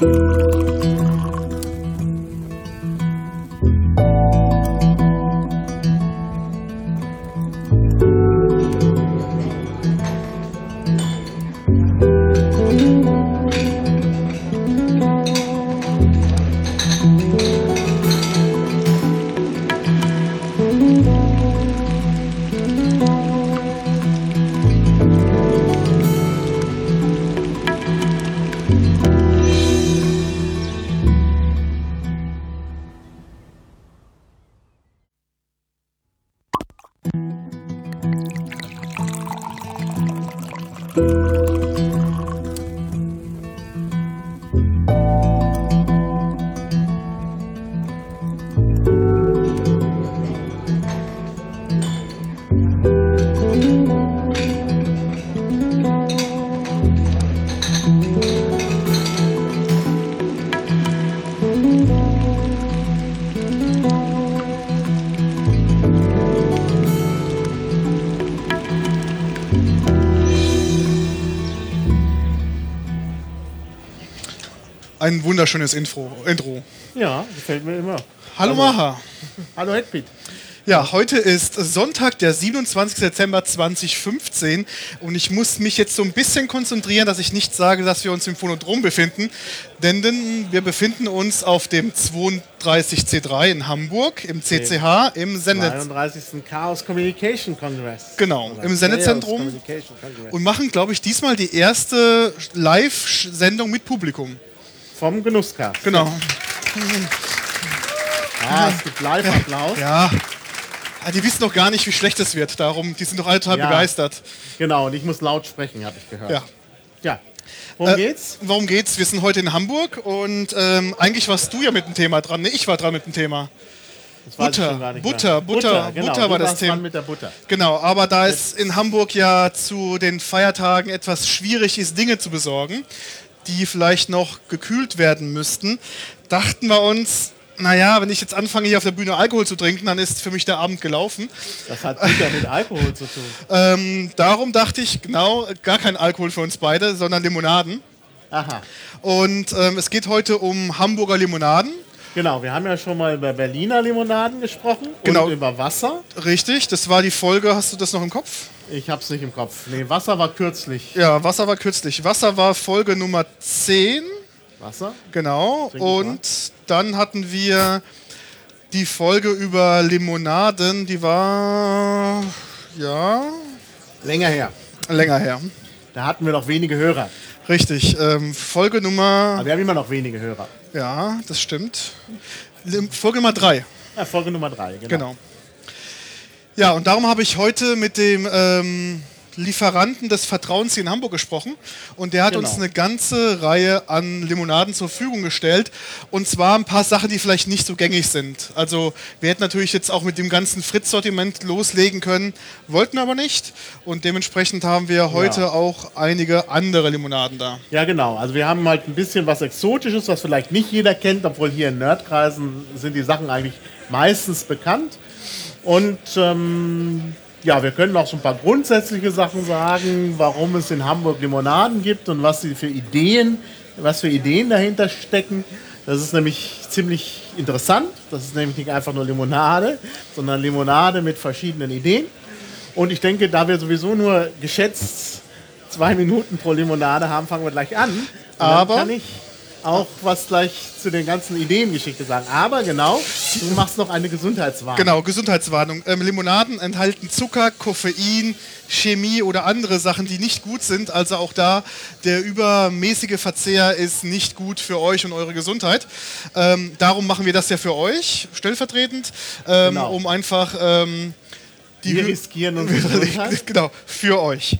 Ein wunderschönes Intro. Intro. Ja, gefällt mir immer. Hallo Maha. Hallo Hedpit. Ja, heute ist Sonntag, der 27. Dezember 2015 und ich muss mich jetzt so ein bisschen konzentrieren, dass ich nicht sage, dass wir uns im Phonodrom befinden, denn, wir befinden uns auf dem 32C3 in Hamburg im CCH im Sende 32. Chaos Communication Congress. Genau, Oder im Sendezentrum und machen, glaube ich, diesmal die erste Live-Sendung mit Publikum. Vom Genusscast. Genau. Ah, es gibt Live-Applaus. Ja. Die wissen doch gar nicht, wie schlecht es wird. Darum, die sind doch alle total Ja. begeistert. Genau, und ich muss laut sprechen, habe ich gehört. Ja. Ja. Worum Äh, geht's? Worum geht's? Wir sind heute in Hamburg und ähm, eigentlich warst du ja mit dem Thema dran. Ne, ich war dran mit dem Thema. Butter, schon gar nicht Butter, mehr. Butter, genau, Butter war das Thema. mit der Butter. Genau, aber da es in Hamburg ja zu den Feiertagen etwas schwierig ist, Dinge zu besorgen, die vielleicht noch gekühlt werden müssten, dachten wir uns, naja, wenn ich jetzt anfange, hier auf der Bühne Alkohol zu trinken, dann ist für mich der Abend gelaufen. Das hat Butter mit Alkohol zu tun. Ähm, darum dachte ich, genau, gar kein Alkohol für uns beide, sondern Limonaden. Aha. Und ähm, es geht heute um Hamburger Limonaden. Genau, wir haben ja schon mal über Berliner Limonaden gesprochen Genau. und über Wasser. Richtig, das war die Folge, hast du das noch im Kopf? Ich hab's nicht im Kopf. Nee, Wasser war kürzlich. Ja, Wasser war kürzlich. Wasser war Folge Nummer 10, Wasser? genau. Und dann hatten wir die Folge über Limonaden, die war, ja, Länger her. länger her. Da hatten wir noch wenige Hörer. Richtig, ähm, Folge Nummer, Aber wir haben immer noch wenige Hörer. ja, das stimmt. Folge Nummer 3. Ja, Folge Nummer drei, genau. Genau. Ja, und darum habe ich heute mit dem ähm, Lieferanten des Vertrauens hier in Hamburg gesprochen. Und der hat Genau. uns eine ganze Reihe an Limonaden zur Verfügung gestellt. Und zwar ein paar Sachen, die vielleicht nicht so gängig sind. Also wir hätten natürlich jetzt auch mit dem ganzen Fritz-Sortiment loslegen können, wollten aber nicht. Und dementsprechend haben wir heute Ja. auch einige andere Limonaden da. Ja, genau. Also wir haben halt ein bisschen was Exotisches, was vielleicht nicht jeder kennt, obwohl hier in Nerdkreisen sind die Sachen eigentlich meistens bekannt. Und ähm, ja, wir können auch so ein paar grundsätzliche Sachen sagen, warum es in Hamburg Limonaden gibt und was sie für Ideen, was für Ideen dahinter stecken. Das ist nämlich ziemlich interessant. Das ist nämlich nicht einfach nur Limonade, sondern Limonade mit verschiedenen Ideen. Und ich denke, da wir sowieso nur geschätzt zwei Minuten pro Limonade haben, fangen wir gleich an. Aber- kann ich auch was gleich zu den ganzen Ideengeschichte sagen. Aber genau, du machst noch eine Gesundheitswarnung. Genau, Gesundheitswarnung. Ähm, Limonaden enthalten Zucker, Koffein, Chemie oder andere Sachen, die nicht gut sind. Also auch da, der übermäßige Verzehr ist nicht gut für euch und eure Gesundheit. Ähm, darum machen wir das ja für euch, stellvertretend, ähm, Genau. um einfach ähm, die Wir riskieren unsere Gesundheit. genau, für euch.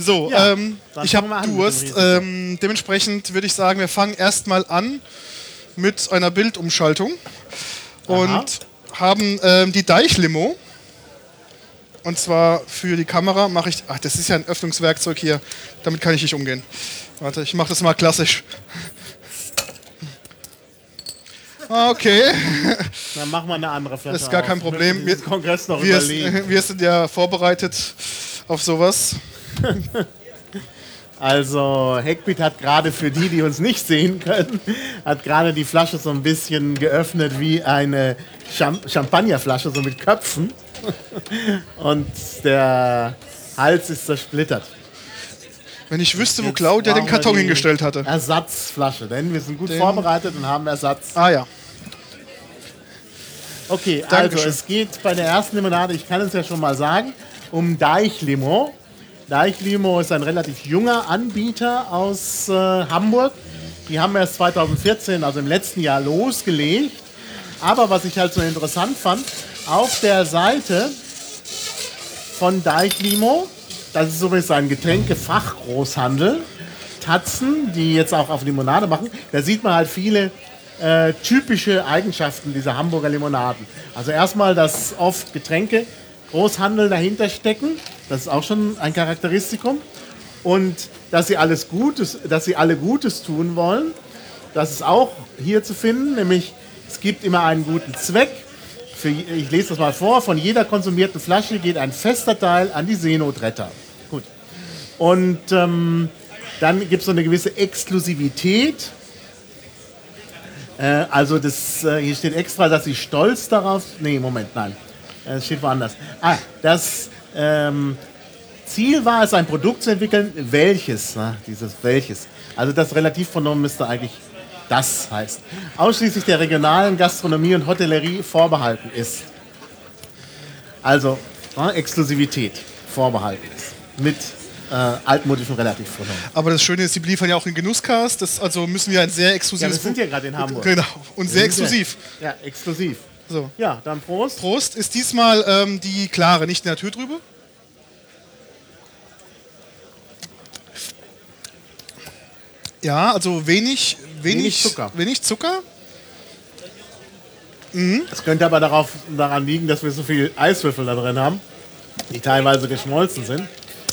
So, Ja, ähm, ich habe Durst. Ähm, dementsprechend würde ich sagen, wir fangen erstmal an mit einer Bildumschaltung und Aha. haben ähm, die Deichlimo. Und zwar für die Kamera mache ich. Ach, das ist ja ein Öffnungswerkzeug hier. Damit kann ich nicht umgehen. Warte, ich mache das mal klassisch. Ah, Okay, Dann machen wir eine andere Flasche. Das ist gar kein. Problem. Wir, wir sind ja vorbereitet auf sowas. Also Heckbit hat gerade für die, die uns nicht sehen können, hat gerade die Flasche so ein bisschen geöffnet wie eine Cham Champagnerflasche, so mit Köpfen. Und der Hals ist zersplittert. Wenn ich wüsste, wo Jetzt Claudia den Karton hingestellt hatte. Ersatzflasche, denn wir sind gut Den- vorbereitet und haben Ersatz. Ah ja. Okay, Dankeschön. also es geht bei der ersten Limonade, ich kann es ja schon mal sagen, um Deichlimo. Deichlimo ist ein relativ junger Anbieter aus äh, Hamburg. Die haben erst 2014, also im letzten Jahr, losgelegt. Aber was ich halt so interessant fand, auf der Seite von Deichlimo, das ist übrigens ein Getränkefachgroßhandel, Tatzen, die jetzt auch auf Limonade machen, da sieht man halt viele äh, typische Eigenschaften dieser Hamburger Limonaden. Also erstmal, dass oft Getränke Großhandel dahinter stecken, das ist auch schon ein Charakteristikum. Und dass sie alles Gutes, dass sie alle Gutes tun wollen, das ist auch hier zu finden, nämlich es gibt immer einen guten Zweck. Für, ich lese das mal vor, von jeder konsumierten Flasche geht ein fester Teil an die Seenotretter. Gut. Und ähm, dann gibt es so eine gewisse Exklusivität. Äh, also das, äh, hier steht extra, dass sie stolz darauf. Nee, Moment, nein. Äh, Es steht woanders. Ah, das ähm, Ziel war es, ein Produkt zu entwickeln, welches, na, dieses welches. Also das Relativpronomen müsste eigentlich das heißen. Ausschließlich der regionalen Gastronomie und Hotellerie vorbehalten ist. Also na, Exklusivität vorbehalten ist. Mit äh, altmodischen Relativpronomen. Aber das Schöne ist, sie liefern ja auch den Genusscast. Das, also müssen wir ein sehr Ja, exklusives. wir sind ja gerade in Hamburg. Genau. Und sehr ja- exklusiv. Ja, exklusiv. So. Ja, dann Prost. Prost ist diesmal ähm, die klare, nicht die Naturtrübe. Ja, also wenig, wenig, Wenig Zucker. Wenig Zucker. Es könnte aber darauf, daran liegen, dass wir so viel Eiswürfel da drin haben, die teilweise geschmolzen sind.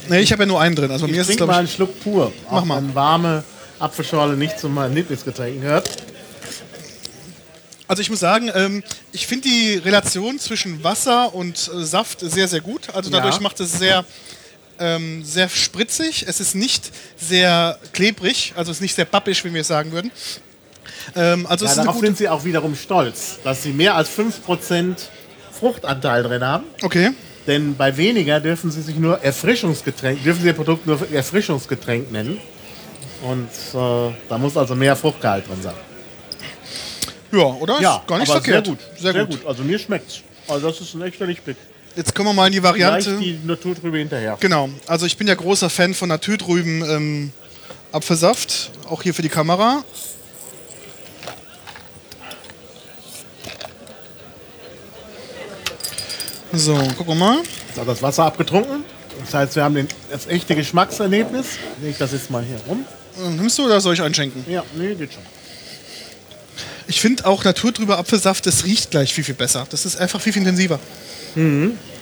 Ne, ich habe ja nur einen drin. Also mir Ich ist es, mal einen Schluck pur. Mach auch mal. wenn warme Apfelschorle nicht zu meinen Lieblingsgetränken gehört. Also ich muss sagen, ähm, ich finde die Relation zwischen Wasser und äh, Saft sehr, sehr gut. Also dadurch Ja. macht es sehr, ähm, sehr spritzig. Es ist nicht sehr klebrig, also es ist nicht sehr pappisch, wie wir es sagen würden. Ähm, also Ja, es darauf sind sie auch wiederum stolz, dass sie mehr als 5% Fruchtanteil drin haben. Okay. Denn bei weniger dürfen sie sich nur Erfrischungsgetränk, dürfen sie ihr Produkt nur Erfrischungsgetränk nennen. Und äh, da muss also mehr Fruchtgehalt drin sein. Ja, oder? ist gar nicht verkehrt. Sehr gut. Sehr, gut. Also mir schmeckt's. Also das ist ein echter Lichtblick. Jetzt kommen wir mal in die Gleich Variante. die Naturtrübe hinterher. Genau. Also ich bin ja großer Fan von Naturtrüben ähm, Apfelsaft. Auch hier für die Kamera. So, gucken wir mal. Hat das Wasser abgetrunken. Das heißt, wir haben den, das echte Geschmackserlebnis. Leg ich das jetzt mal hier rum. Nimmst du oder soll ich einschenken? Ja, nee, geht schon. Ich finde auch naturtrüber Apfelsaft, das riecht gleich viel, viel besser. Das ist einfach viel, viel intensiver.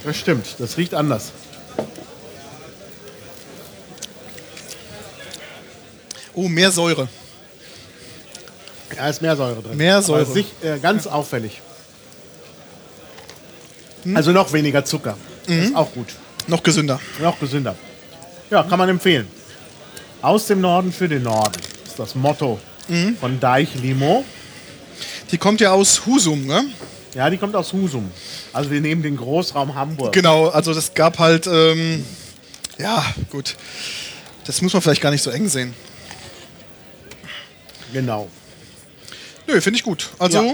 Das stimmt. Das riecht anders. Oh, mehr Säure. Da ist mehr Säure drin. Mehr Säure. Aber sich, äh, ganz auffällig. Also noch weniger Zucker. Ist auch gut. Noch gesünder. Noch gesünder. Ja, kann man empfehlen. Aus dem Norden für den Norden ist das Motto von Deich Limo. Die kommt ja aus Husum, ne? Ja, die kommt aus Husum. Also wir nehmen den Großraum Hamburg. Genau, also das gab halt, ähm, ja, gut. Das muss man vielleicht gar nicht so eng sehen. Genau. Nö, finde ich gut. Also, Ja.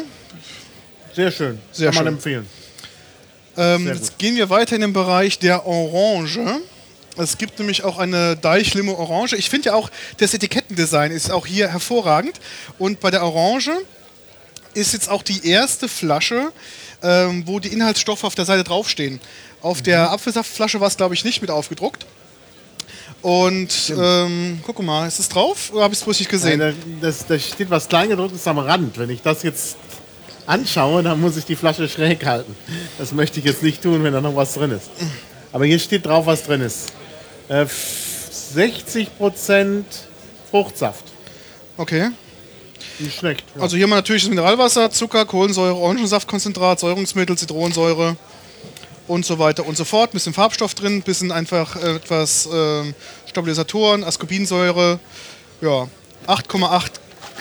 Sehr schön. Sehr kann man schön. empfehlen. ähm, jetzt gehen wir weiter in den Bereich der Orange. Es gibt nämlich auch eine Deichlimo Orange. Ich finde ja auch, das Etikettendesign ist auch hier hervorragend. Und bei der Orange ist jetzt auch die erste Flasche, ähm, wo die Inhaltsstoffe auf der Seite draufstehen. Auf der Apfelsaftflasche war es, glaube ich, nicht mit aufgedruckt. Und ähm, guck mal, ist es drauf oder habe ich es bloß nicht gesehen? Nein, da, das, da steht was Kleingedrucktes am Rand. Wenn ich das jetzt anschaue, dann muss ich die Flasche schräg halten. Das möchte ich jetzt nicht tun, wenn da noch was drin ist. Aber hier steht drauf, was drin ist. Äh, f- 60% Fruchtsaft. Okay. Nicht schlecht. Ja. Also hier haben wir natürlich das Mineralwasser, Zucker, Kohlensäure, Orangensaftkonzentrat, Säurungsmittel, Zitronensäure und so weiter und so fort. Bisschen Farbstoff drin, bisschen einfach äh, etwas ähm, Stabilisatoren, Ascorbinsäure, ja, 8,8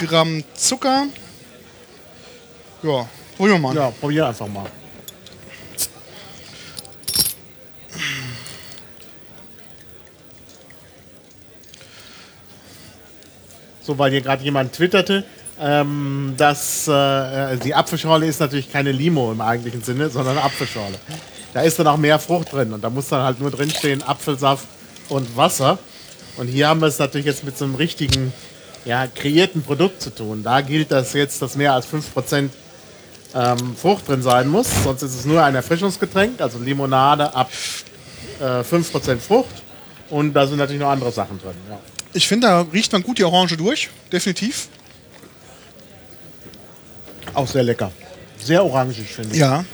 Gramm Zucker. Ja, probieren wir mal. Ja, probier einfach mal. So, weil hier gerade jemand twitterte, ähm, dass äh, die Apfelschorle ist natürlich keine Limo im eigentlichen Sinne, sondern Apfelschorle. Da ist dann auch mehr Frucht drin und da muss dann halt nur drinstehen Apfelsaft und Wasser. Und hier haben wir es natürlich jetzt mit so einem richtigen, ja, kreierten Produkt zu tun. Da gilt das jetzt, dass mehr als 5% ähm, Frucht drin sein muss, sonst ist es nur ein Erfrischungsgetränk, also Limonade ab äh, 5% Frucht. Und da sind natürlich noch andere Sachen drin. Ja. Ich finde, da riecht man gut die Orange durch. Definitiv. Auch sehr lecker. Sehr orangig, finde ich. Ja.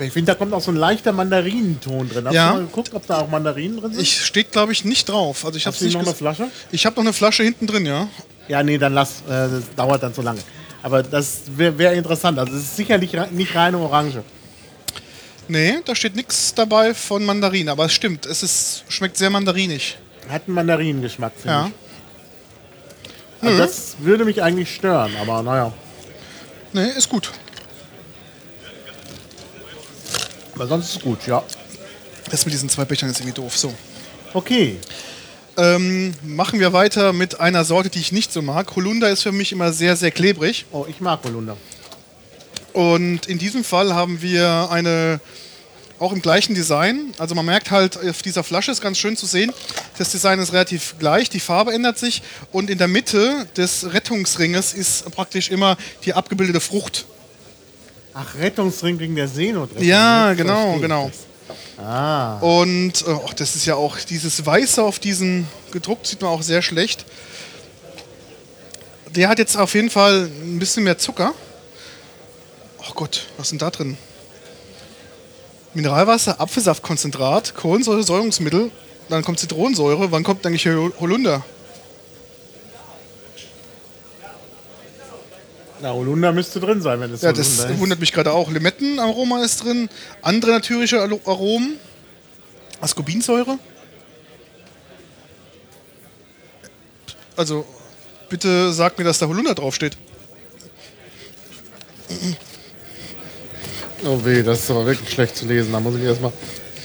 Ich finde, da kommt auch so ein leichter Mandarinenton drin. Hast Ja. du mal geguckt, ob da auch Mandarinen drin sind? Ich steht, glaube ich, nicht drauf. Also ich habe Hast du nicht noch eine Flasche? Ich habe noch eine Flasche hinten drin, ja. Ja, nee, dann lass. Äh, das dauert dann zu lange. Aber das wäre wär interessant. Also es ist sicherlich nicht reine Orange. Nee, da steht nichts dabei von Mandarin. Aber es stimmt, es ist, schmeckt sehr mandarinig. Hat einen Mandarinengeschmack, finde Ja. ich. Also Das würde mich eigentlich stören, aber naja. Nee, ist gut. Aber sonst ist es gut, ja. Das mit diesen zwei Bechern ist irgendwie doof. So. Okay. Ähm, machen wir weiter mit einer Sorte, die ich nicht so mag. Holunder ist für mich immer sehr, sehr klebrig. Oh, ich mag Holunder. Und in diesem Fall haben wir eine, auch im gleichen Design. Also man merkt halt, auf dieser Flasche ist ganz schön zu sehen, das Design ist relativ gleich, die Farbe ändert sich und in der Mitte des Rettungsringes ist praktisch immer die abgebildete Frucht. Ach, Rettungsring gegen der Seenotrettung. Ja, genau, genau. das. Ah, Und äh, ach, das ist ja auch dieses Weiße auf diesen gedruckt, sieht man auch sehr schlecht. Der hat jetzt auf jeden Fall ein bisschen mehr Zucker. Oh Gott, was ist denn da drin? Mineralwasser, Apfelsaftkonzentrat, Kohlensäure, Säurungsmittel, dann kommt Zitronensäure. Wann kommt eigentlich hier Holunder? na, Holunder müsste drin sein, wenn es Ja, das Holunder ist. wundert mich gerade auch. Limettenaroma ist drin, andere natürliche Aromen, Ascorbinsäure. Also, bitte sag mir, dass da Holunder draufsteht. Oh weh, das ist aber wirklich schlecht zu lesen. Da muss ich erstmal.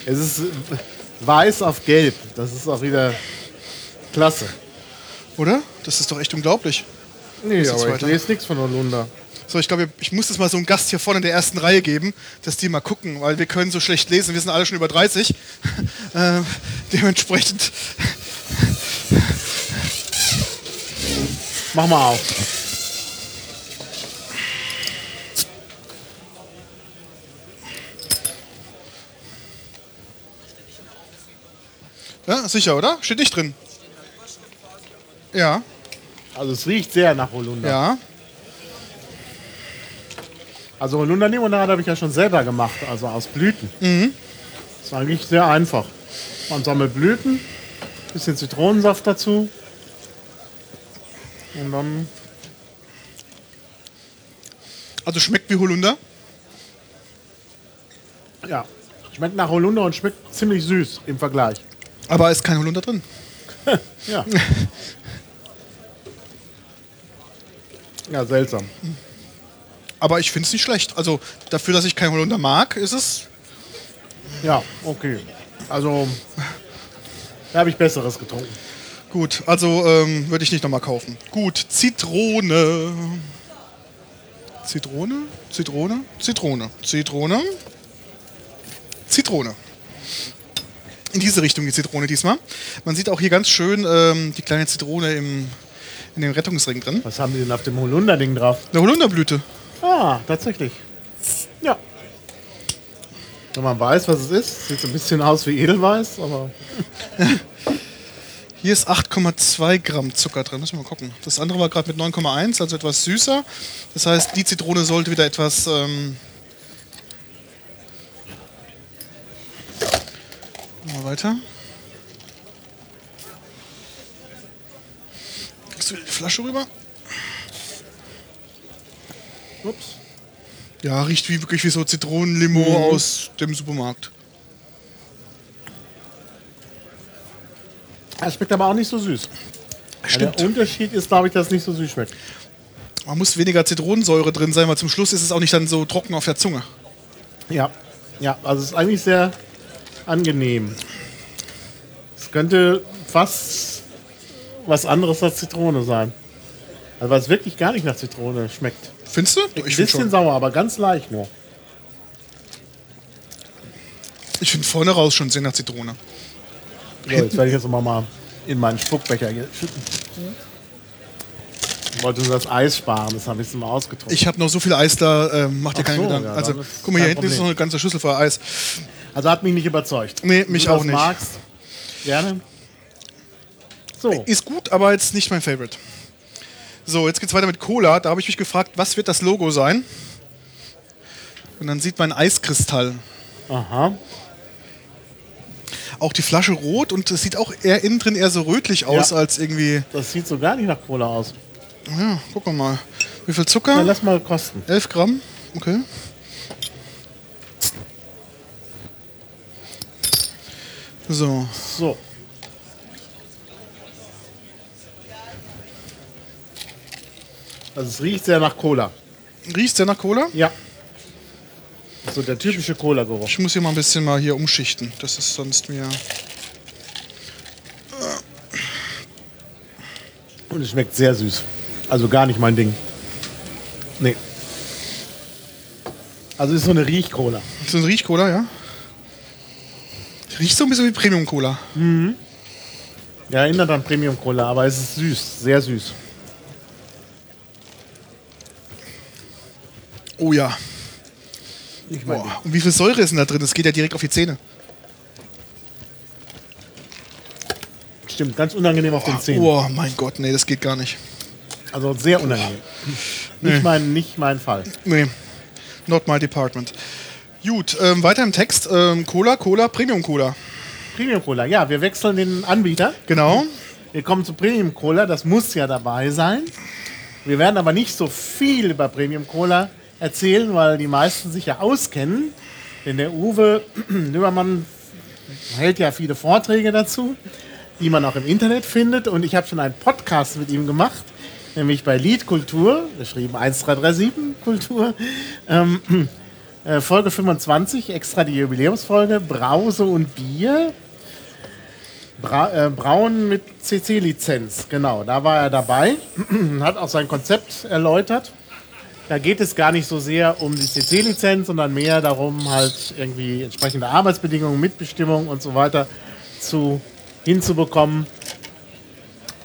Es ist weiß auf gelb. Das ist auch wieder klasse. Oder? Das ist doch echt unglaublich. Nee, aber ich lese nichts von Holunder. So, ich glaube, ich muss das mal so einem Gast hier vorne in der ersten Reihe geben, dass die mal gucken, weil wir können so schlecht lesen. Wir sind alle schon über 30. äh, dementsprechend. Mach mal auf. Ja, sicher, oder? Steht nicht drin. Ja, Also es riecht sehr nach Holunder. ja. Also Holunder-Limonade habe ich ja schon selber gemacht, also aus Blüten. Mhm. Das ist eigentlich sehr einfach. Man sammelt Blüten, bisschen Zitronensaft dazu. Und dann, Also schmeckt wie Holunder. ja, schmeckt nach Holunder und schmeckt ziemlich süß im Vergleich. Aber ist kein Holunder drin. Ja. ja, seltsam. Aber ich finde es nicht schlecht. Also dafür, dass ich kein Holunder mag, ist es. Ja, okay. Also, da habe ich Besseres getrunken. Gut, also ähm, würde ich nicht nochmal kaufen. Gut, Zitrone. Zitrone? Zitrone? Zitrone. Zitrone. Zitrone. In diese Richtung die Zitrone diesmal. Man sieht auch hier ganz schön ähm, die kleine Zitrone im, in dem Rettungsring drin. Was haben die denn auf dem Holunder-Ding drauf? Eine Holunderblüte. Ah, tatsächlich. Ja. Wenn man weiß, was es ist, sieht so ein bisschen aus wie Edelweiß, aber Hier ist 8,2 Gramm Zucker drin. Müssen wir mal gucken. Das andere war gerade mit 9,1, also etwas süßer. Das heißt, die Zitrone sollte wieder etwas. Ähm weiter. Kriegst du wieder die Flasche rüber? ups. Ja, riecht wie wirklich wie so Zitronenlimo aus dem Supermarkt. Es schmeckt aber auch nicht so süß. Stimmt. Der Unterschied ist, glaube ich, dass es nicht so süß schmeckt. Man muss weniger Zitronensäure drin sein, weil zum Schluss ist es auch nicht dann so trocken auf der Zunge. Ja. Ja, also es ist eigentlich sehr angenehm. Könnte fast was anderes als Zitrone sein. Also es wirklich gar nicht nach Zitrone schmeckt. Findest du? Ein Ich finde bisschen schon. sauer, aber ganz leicht nur. Ich finde vorne raus schon sehr nach Zitrone. So, jetzt werde ich jetzt noch mal in meinen Spuckbecher schütten. Ich wollte nur das Eis sparen, das habe ich jetzt mal ausgetrunken. Ich habe noch so viel Eis da, ähm, mach dir Ach keine so, Gedanken. ja, also, ist guck mal, hier hinten ist Problem. noch eine ganze Schüssel voll Eis. Also hat mich nicht überzeugt. Nee, Wenn mich du auch das nicht. magst, gerne. So, Ist gut, aber jetzt nicht mein Favorite. So, jetzt geht's weiter mit Cola. Da habe ich mich gefragt, was wird das Logo sein? Und dann sieht man Eiskristall. aha. Auch die Flasche rot und es sieht auch eher innen drin eher so rötlich aus Ja. als irgendwie. Das sieht so gar nicht nach Cola aus. Ja, gucken wir mal. Wie viel Na, Zucker? lass mal kosten. 11 Gramm. Okay. So, So. Also es riecht sehr nach Cola. riecht der nach Cola? Ja. So der typische Cola-Geruch. Ich muss hier mal ein bisschen mal hier umschichten. Das ist sonst mir. Und es schmeckt sehr süß. Also gar nicht mein Ding. Nee. Also ist so eine Riech-Cola. So ein Riech-Cola, ja? Riecht so ein bisschen wie Premium-Cola. Ja, erinnert an Premium-Cola, aber es ist süß. Sehr süß. Oh ja. Nicht mein. Boah. Und wie viel Säure ist denn da drin? Das geht ja direkt auf die Zähne. Stimmt, ganz unangenehm auf den Zähnen. Oh mein Gott, nee, das geht gar nicht. Also sehr unangenehm. Nicht, mein, nicht mein Fall. Nee, not my department. Gut, ähm, weiter im Text. Ähm, Cola, Cola, Premium-Cola. Premium Cola, ja, wir wechseln den Anbieter. Genau. Wir kommen zu Premium Cola, das muss ja dabei sein. Wir werden aber nicht so viel über Premium Cola erzählen, weil die meisten sich ja auskennen. Denn der Uwe Lübermann hält ja viele Vorträge dazu, die man auch im Internet findet. Und ich habe schon einen Podcast mit ihm gemacht, nämlich bei Lied Kultur, geschrieben 1337 Kultur. Ähm, äh, Folge 25, extra die Jubiläumsfolge, Brause und Bier. Bra äh, Braun mit CC-Lizenz, genau, da war er dabei, hat auch sein Konzept erläutert. Da geht es gar nicht so sehr um die CC-Lizenz, sondern mehr darum, halt irgendwie entsprechende Arbeitsbedingungen, Mitbestimmung und so weiter zu, hinzubekommen.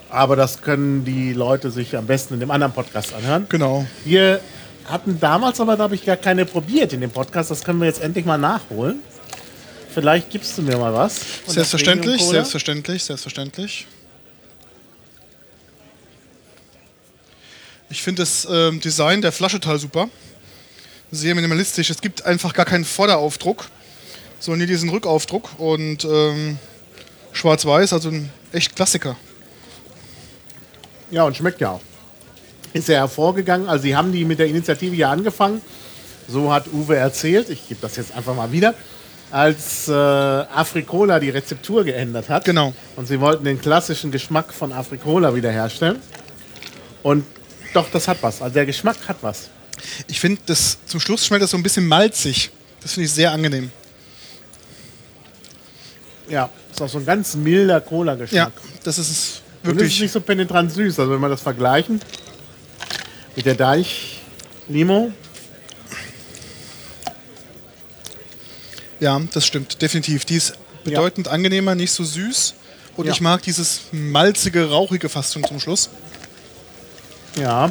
Aber das können die Leute sich am besten in dem anderen Podcast anhören. Genau. Wir hatten damals aber, glaube ich, gar keine probiert in dem Podcast. Das können wir jetzt endlich mal nachholen. Vielleicht gibst du mir mal was. Selbstverständlich, selbstverständlich, selbstverständlich. Ich finde das ähm, Design der Flasche total super. Sehr minimalistisch. Es gibt einfach gar keinen Vorderaufdruck, sondern nur diesen Rückaufdruck und ähm, schwarz-weiß, also ein echt Klassiker. Ja, und schmeckt ja auch. Ist ja hervorgegangen. Also, sie haben die mit der Initiative ja angefangen. So hat Uwe erzählt. Ich gebe das jetzt einfach mal wieder. Als äh, Afrikola die Rezeptur geändert hat. Genau. Und sie wollten den klassischen Geschmack von Afrikola wiederherstellen. Und doch, das hat was. Also, der Geschmack hat was. Ich finde, das zum Schluss schmeckt das so ein bisschen malzig. Das finde ich sehr angenehm. Ja, ist auch so ein ganz milder Ja, Cola-Geschmack. das ist es Und ist wirklich. nicht so penetrant süß. Also, wenn wir das vergleichen mit der Deich-Limo, Ja, das stimmt, definitiv. Die ist bedeutend angenehmer, nicht so süß. Und Ja. ich mag dieses malzige, rauchige fast zum Schluss. Ja.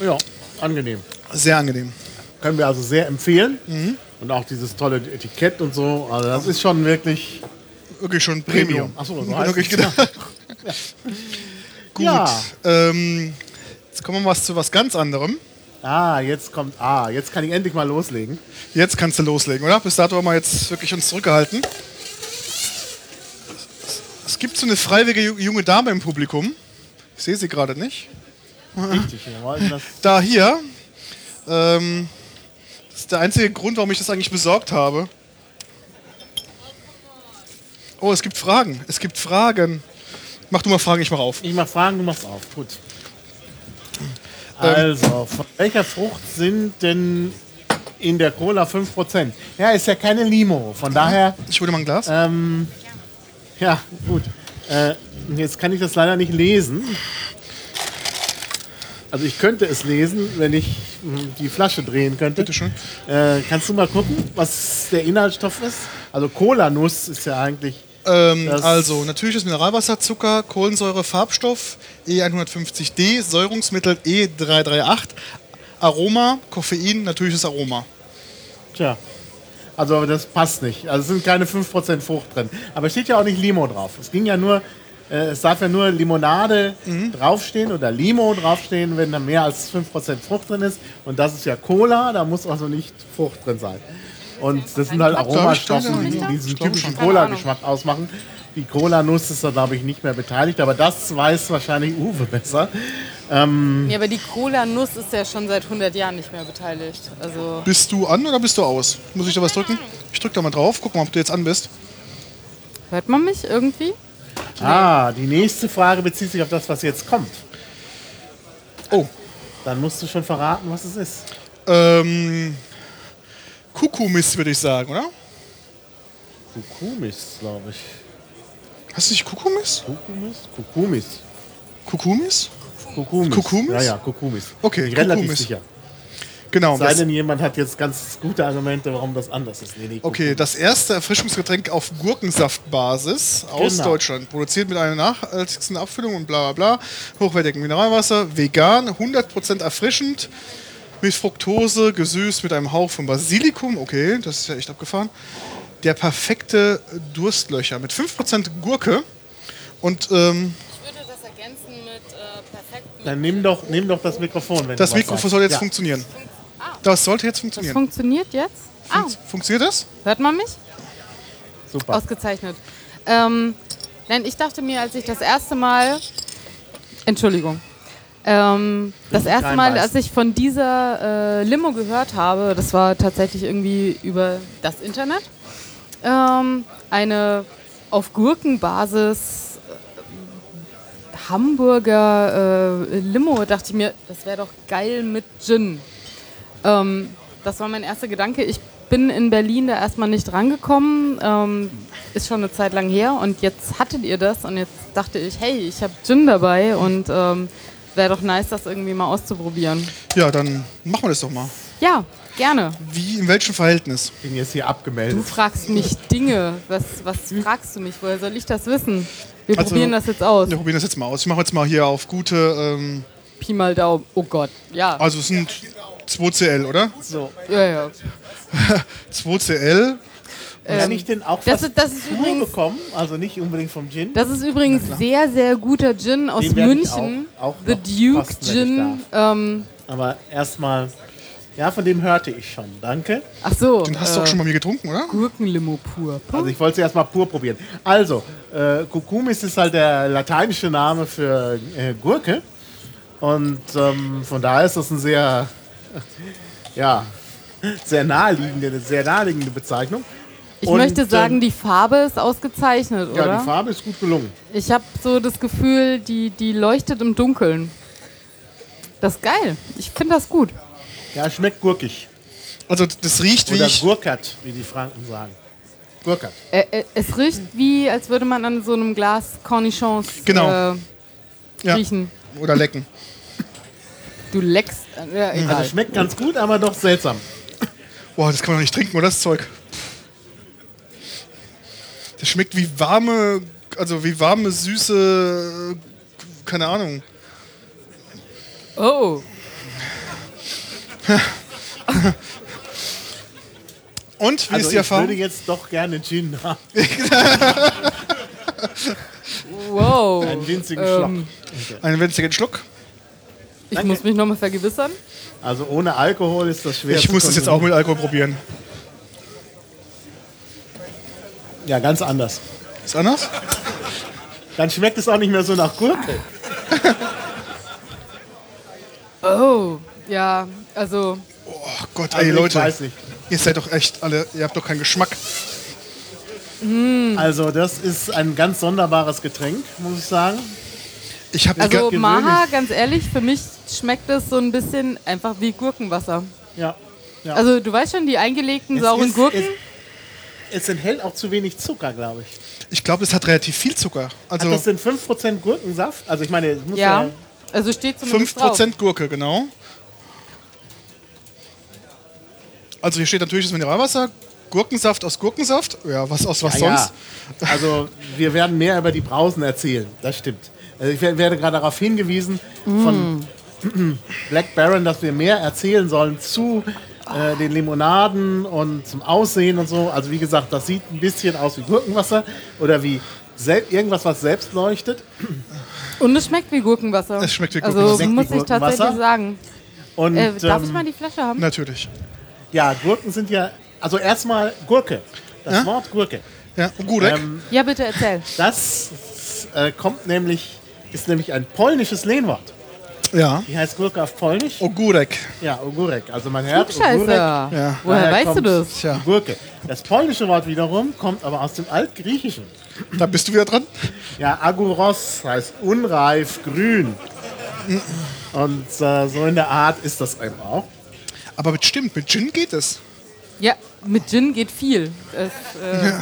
Ja, angenehm. Sehr angenehm. Können wir also sehr empfehlen. Und auch dieses tolle Etikett und so. Also das ist schon wirklich Wirklich schon Premium. Premium. Achso, so heißt wirklich gedacht. Gut. Ja. Ähm, jetzt kommen wir mal zu was ganz anderem. Ah, jetzt kommt. Ah, jetzt kann ich endlich mal loslegen. Jetzt kannst du loslegen, oder? Bis dato haben wir jetzt wirklich uns zurückgehalten. Es gibt so eine freiwillige ju- junge Dame im Publikum. Ich sehe sie gerade nicht. Richtig, das. Da hier. Ähm, das ist der einzige Grund, warum ich das eigentlich besorgt habe. Oh, es gibt Fragen. Es gibt Fragen. Mach du mal Fragen, ich mach auf. Ich mach Fragen, du machst auf. Gut. Ähm. Also, von welcher Frucht sind denn in der Cola 5%? Ja, ist ja keine Limo. Von daher, Ich hole mal ein Glas. ähm, ja, gut. Äh, jetzt kann ich das leider nicht lesen. Also ich könnte es lesen, wenn ich mh, die Flasche drehen könnte. Bitte schön. Äh, kannst du mal gucken, was der Inhaltsstoff ist? Also Cola-Nuss ist ja eigentlich Ähm, also, natürliches Mineralwasser, Zucker, Kohlensäure, Farbstoff, E150D, Säurungsmittel E338, Aroma, Koffein, natürliches Aroma. Tja. Also das passt nicht. Also es sind keine 5% Frucht drin. Aber es steht ja auch nicht Limo drauf. Es ging ja nur, äh, es darf ja nur Limonade draufstehen oder Limo draufstehen, wenn da mehr als 5% Frucht drin ist. Und das ist ja Cola, da muss also nicht Frucht drin sein. Und das sind halt Aromastoffe, die diesen typischen. Cola-Geschmack ausmachen. Die Cola-Nuss ist da, glaube ich, nicht mehr beteiligt, aber das weiß wahrscheinlich Uwe besser. Ja, aber die Cola-Nuss ist ja schon seit 100 Jahren nicht mehr beteiligt. Also Bist du an oder bist du aus? Muss ich da was drücken? Ich drück da mal drauf. Guck mal, ob du jetzt an bist. hört man mich irgendwie? Ah, die nächste Frage bezieht sich auf das, was jetzt kommt. Oh. Dann musst du schon verraten, was es ist. Ähm. Kukumis, würde ich sagen, oder? Kukumis, glaube ich. Hast du nicht Kukumis? Kukumis? Kukumis. Kukumis? Kukumis. Kukumis? Ja, ja, Kukumis. Okay, relativ Kukumis. sicher. Genau. Sei denn, jemand hat jetzt ganz gute Argumente, warum das anders ist. Nee, nee, okay, das erste Erfrischungsgetränk auf Gurkensaftbasis aus Genau. Deutschland. Produziert mit einer nachhaltigsten Abfüllung und bla bla bla. Hochwertigem Mineralwasser, vegan, 100% erfrischend. Mit Fructose, gesüßt mit einem Hauch von Basilikum. Okay, das ist ja echt abgefahren. Der perfekte Durstlöcher mit 5% Gurke. Und ähm, Ich würde das ergänzen mit äh, perfekt. Dann nimm doch, nimm doch das Mikrofon. Wenn das du was Mikrofon sagst. soll jetzt ja. funktionieren. Das sollte jetzt Das funktionieren. funktioniert jetzt? Ah, Funkt- Funktioniert das? hört man mich? Super. Ausgezeichnet. Ähm, nein, ich dachte mir, als ich das erste Mal. Entschuldigung. Ähm, das erste Mal, als ich von dieser äh, Limo gehört habe, das war tatsächlich irgendwie über das Internet. Ähm, eine auf Gurkenbasis äh, Hamburger äh, Limo, dachte ich mir, das wäre doch geil mit Gin. Ähm, das war mein erster Gedanke. Ich bin in Berlin da erstmal nicht rangekommen. Ähm, ist schon eine Zeit lang her. Und jetzt hattet ihr das. Und jetzt dachte ich, hey, ich habe Gin dabei. Und ähm, wäre doch nice, das irgendwie mal auszuprobieren. Ja, dann machen wir das doch mal. Ja, gerne. Wie, in welchem Verhältnis? Ich bin jetzt hier Du abgemeldet. fragst mich Dinge. Was, was fragst du mich? Woher soll ich das wissen? Wir Also- probieren das jetzt aus. Wir probieren das jetzt mal aus. Ich mache jetzt mal hier auf gute, ähm, Pi mal Daumen. Oh Gott. Ja. also es sind 2CL, oder? So. ja, ja. 2CL. Kann ich denn auch Ähm, das ist- das ist pur übrigens- bekommen? Also nicht unbedingt vom Gin? Das ist übrigens sehr, sehr guter Gin aus München. auch- auch The Duke kosten, Gin. Ähm, Aber erstmal, ja, von dem hörte ich schon. Danke. ach so. Den hast du auch schon mal mir getrunken, oder? Gurkenlimo pur. Also ich wollte es erstmal pur probieren. Also, äh, Kukumis ist halt der lateinische Name für äh, Gurke. Und ähm, von daher ist das ein sehr, ja, sehr naheliegende, eine sehr naheliegende Bezeichnung. Ich Und, möchte sagen, ähm, die Farbe ist ausgezeichnet, Ja, oder? die Farbe ist gut gelungen. Ich habe so das Gefühl, die, die leuchtet im Dunkeln. Das ist geil. Ich finde das gut. Ja, schmeckt gurkig. Also das riecht wie Oder ich, gurkert, wie die Franken sagen. Gurkert. Äh, äh, es riecht wie, als würde man an so einem Glas Cornichons Genau. äh, Ja. riechen. oder lecken. Du leckst. Äh, ja, egal. Also schmeckt ganz gut, aber doch seltsam. Boah, das kann man doch nicht trinken, oder das Zeug? Das schmeckt wie warme, also wie warme, süße, keine Ahnung. oh. Und, wie Also ist die ich Erfahrung? würde jetzt doch gerne Gin haben. Wow. Einen winzigen Ähm, Schluck. Einen winzigen Schluck. Ich Danke. muss mich nochmal vergewissern. Also ohne Alkohol ist das schwer Ich zu muss das jetzt auch mit Alkohol probieren. Ja, ganz anders. Ist anders? Dann schmeckt es auch nicht mehr so nach Gurke. Oh, ja, also Oh Gott, Also ey ich Leute, weiß nicht. ihr seid doch echt alle, ihr habt doch keinen Geschmack. Also das ist ein ganz sonderbares Getränk, muss ich sagen. Ich habe Also Maha, ganz ehrlich, für mich schmeckt es so ein bisschen einfach wie Gurkenwasser. Ja. ja. Also du weißt schon, die eingelegten Es sauren ist- Gurken. Es, es enthält auch zu wenig Zucker, glaube ich. ich glaube, es hat relativ viel Zucker. Also, Also das sind 5% Gurkensaft. Also ich meine, es muss ja, ja, also steht zumindest drauf. 5% Gurke, genau. Also hier steht natürlich das Mineralwasser, Gurkensaft aus Gurkensaft. Ja, was aus was ja, sonst? ja. Also wir werden mehr über die Brausen erzählen, das stimmt. Also ich wer- werde gerade darauf hingewiesen von Black Baron, dass wir mehr erzählen sollen zu äh, den Limonaden und zum Aussehen und so. Also wie gesagt, das sieht ein bisschen aus wie Gurkenwasser oder wie sel- irgendwas, was selbst leuchtet. Und es schmeckt wie Gurkenwasser. Es schmeckt wie Also Gurkenwasser. Wie muss ich tatsächlich sagen. Und Äh, darf ich ähm, mal die Flasche haben? Natürlich. ja, Gurken sind ja, also erstmal Gurke. Das Ja? Wort Gurke. Ja, Gurek. Ähm, Ja, bitte erzähl. das äh, kommt nämlich, ist nämlich ein polnisches Lehnwort. Ja. Wie heißt Gurke auf Polnisch? Ogurek. Ja, Ogurek. Also man hört Scheiße. Ogurek. Ja. Woher Daher weißt du das? Tja, Gurke. Das polnische Wort wiederum kommt aber aus dem Altgriechischen. da bist du wieder dran. Ja, Aguros heißt unreif, grün. Und äh, so in der Art ist das eben auch. Aber mit stimmt, mit Gin geht es. Ja, mit Gin geht viel. Es, äh,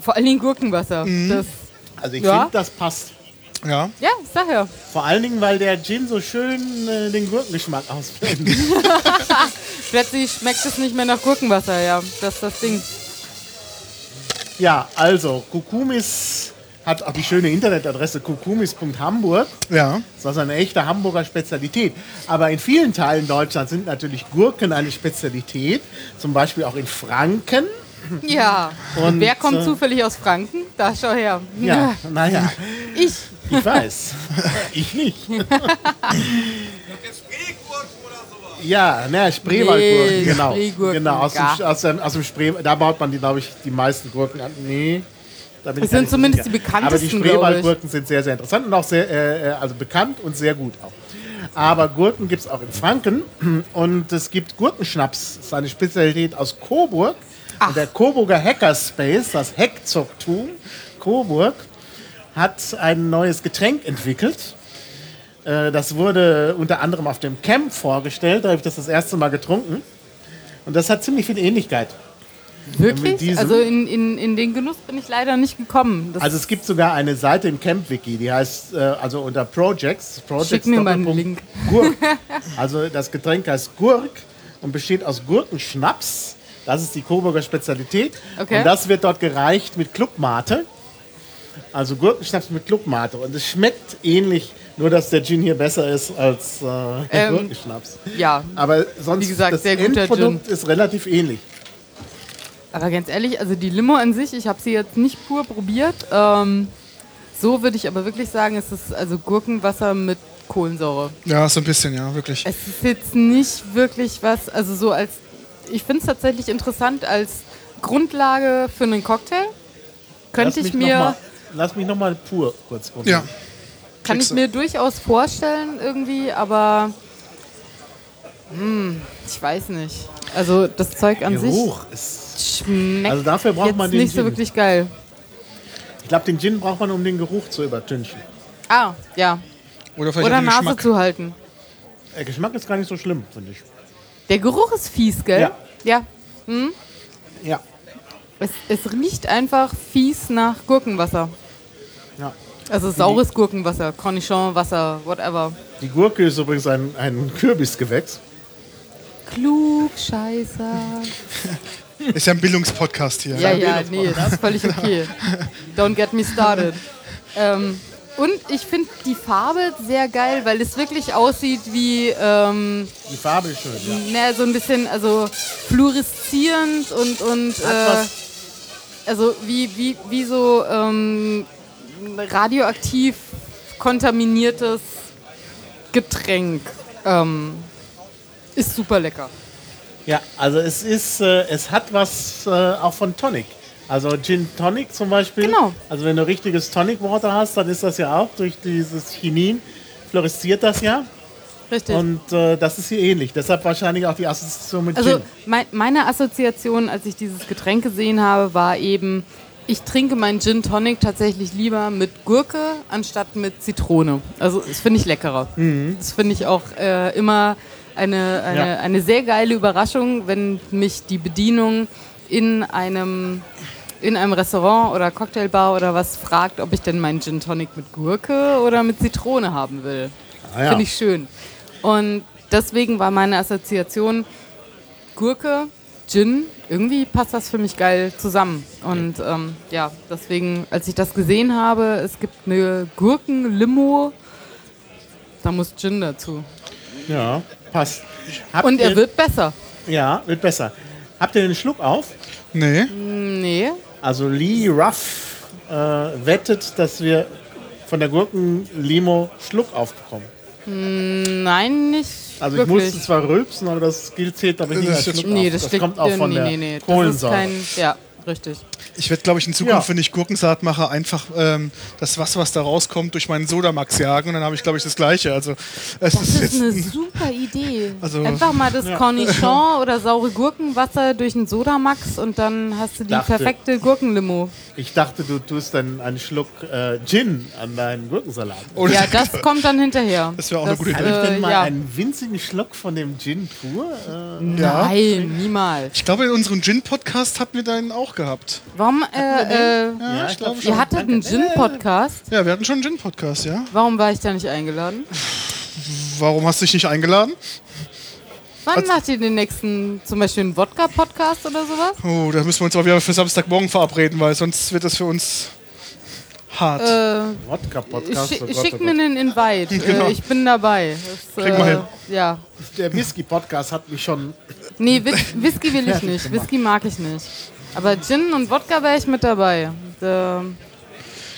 Vor allen Dingen Gurkenwasser. Mhm. Das, Also ich Ja. finde, das passt. Ja. ja, ich sag ja. Vor allen Dingen, weil der Gin so schön äh, den Gurkengeschmack ausblendet. Plötzlich schmeckt es nicht mehr nach Gurkenwasser, ja. Das ist das Ding. ja, also Kukumis hat auch die schöne Internetadresse kukumis.hamburg. Ja. Das ist also eine echte Hamburger Spezialität. Aber in vielen Teilen Deutschlands sind natürlich Gurken eine Spezialität. Zum Beispiel auch in Franken. Ja. Und Und, wer kommt äh, zufällig aus Franken? Da schau her. Ja, naja, Ich. Ich weiß. ich nicht. Ja, ne, Spreewaldgurken, Nee, genau. Spreegurken, genau aus, dem, aus, dem, aus dem Spree, da baut man die, glaube ich, die meisten Gurken an. Nee. Das sind zumindest sicher. die bekanntesten, Aber die Spreewaldgurken sind sehr, sehr interessant und auch sehr, äh, äh, also bekannt und sehr gut auch. Aber Gurken gibt es auch in Franken und es gibt Gurkenschnaps. Das ist eine Spezialität aus Coburg. Und der Coburger Hackerspace, das Heckzocktum Coburg, hat ein neues Getränk entwickelt. Äh, Das wurde unter anderem auf dem Camp vorgestellt. Da habe ich das das erste Mal getrunken. Und das hat ziemlich viel Ähnlichkeit. Mit Wirklich? diesem- Also in, in, in den Genuss bin ich leider nicht gekommen. Das Also es gibt sogar eine Seite im Camp-Wiki, die heißt, äh, also unter Projects, Projects Schick mir mal einen Link. Gurk. Also das Getränk heißt Gurk und besteht aus Gurkenschnaps. Das ist die Coburger Spezialität. Okay. Und das wird dort gereicht mit Clubmate. Also Gurkenschnaps mit Clubmate. Und es schmeckt ähnlich, nur dass der Gin hier besser ist als äh, der Ähm, Gurkenschnaps. ja. Aber sonst Wie gesagt, das sehr guter Endprodukt ist relativ ähnlich. Aber ganz ehrlich, also die Limo an sich, ich habe sie jetzt nicht pur probiert. Ähm, so würde ich aber wirklich sagen, es ist also Gurkenwasser mit Kohlensäure. Ja, so ein bisschen, ja, wirklich. Es ist jetzt nicht wirklich was, also so als, ich finde es tatsächlich interessant als Grundlage für einen Cocktail. Könnte ich mir, Noch mal, lass mich nochmal pur kurz probieren. Ja. kann ich mir durchaus vorstellen irgendwie, aber hm, ich weiß nicht. Also das Zeug an Geruch ist. sich schmeckt Also dafür braucht jetzt man den nicht so Gin. wirklich geil. Ich glaube, den Gin braucht man, um den Geruch zu übertünchen. Ah, ja. Oder vielleicht Oder Nase Geschmack. zu halten. Der Geschmack ist gar nicht so schlimm, finde ich. Der Geruch ist fies, gell? Ja. Ja. Ja. Es, es riecht einfach fies nach Gurkenwasser. Ja. Also saures Gurkenwasser, Cornichonwasser, whatever. Die Gurke ist übrigens ein, ein Kürbisgewächs. Klugscheißer. Ist ja ein Bildungspodcast hier. Ja, ja, nee, das ist völlig okay. Don't get me started. Ähm, und ich finde die Farbe sehr geil, weil es wirklich aussieht wie ähm, Die Farbe ist schön. Ja. na, so ein bisschen, also fluoreszierend und, und äh, also wie, wie, wie so ähm, radioaktiv kontaminiertes Getränk. Ähm, ist super lecker. ja, also es ist, äh, es hat was äh, auch von Tonic. Also Gin Tonic zum Beispiel. Genau. Also wenn du richtiges Tonic Water hast, dann ist das ja auch durch dieses Chinin fluoresziert das ja. Richtig. Und äh, das ist hier ähnlich. Deshalb wahrscheinlich auch die Assoziation mit Also Gin. mein, meine Assoziation, als ich dieses Getränk gesehen habe, war eben, ich trinke meinen Gin Tonic tatsächlich lieber mit Gurke anstatt mit Zitrone. Also das finde ich leckerer. Das finde ich auch äh, immer eine, eine, Ja. eine sehr geile Überraschung, wenn mich die Bedienung in einem in einem Restaurant oder Cocktailbar oder was fragt, ob ich denn meinen Gin Tonic mit Gurke oder mit Zitrone haben will. Ah, ja. Finde ich schön. Und deswegen war meine Assoziation Gurke, Gin, irgendwie passt das für mich geil zusammen. Und ähm, ja, deswegen, als ich das gesehen habe, es gibt eine Gurken-Limo, da muss Gin dazu. Ja, passt. Habt Und er wird besser. Ja, wird besser. Habt ihr den Schluck auf? Nee. Nee. Also Lee Ruff äh, wettet, dass wir von der Gurken-Limo Schluck aufbekommen. Nein, nicht Also ich wirklich. musste zwar rülpsen, aber das gilt zählt aber nicht ist Schluck nee, das, das kommt auch von nee, der nee, nee. Das ist Kohlensäure. kein, ja, richtig. Ich werde, glaube ich, in Zukunft, Ja. wenn ich Gurkensalat mache, einfach ähm, das Wasser, was da rauskommt, durch meinen Sodamax jagen und dann habe ich, glaube ich, das Gleiche. Also es Das ist ist eine super Idee. Also- Einfach mal das Cornichon oder saure Gurkenwasser durch einen Sodamax und dann hast du die Dachte- perfekte Gurkenlimo. Ich dachte, du tust dann einen Schluck äh, Gin an deinen Gurkensalat. Oh, Ja, das kommt dann hinterher. Das wäre auch eine gute Kann ich denn Äh, mal ja. einen winzigen Schluck von dem Gin pur? Äh, Ja. Nein, niemals. Ich glaube, in unserem Gin-Podcast hatten wir den auch gehabt. Warum, äh, äh, Ja, ich glaube ihr hattet einen Gin-Podcast? Ja, wir hatten schon einen Gin-Podcast, ja. Warum war ich da nicht eingeladen? Warum hast du dich nicht eingeladen? Wann macht ihr den nächsten, zum Beispiel einen Wodka-Podcast oder sowas? Oh, da müssen wir uns aber wieder für Samstagmorgen verabreden, weil sonst wird das für uns hart. Äh, Wodka-Podcast. schi oh schick oh mir einen Invite. Genau. Äh, ich bin dabei. Das, Kriegen wir hin. Ja. Der Whisky-Podcast hat mich schon. Nee, Whis Whisky will ich nicht. Whisky mag ich nicht. Aber Gin und Wodka wäre ich mit dabei. Da,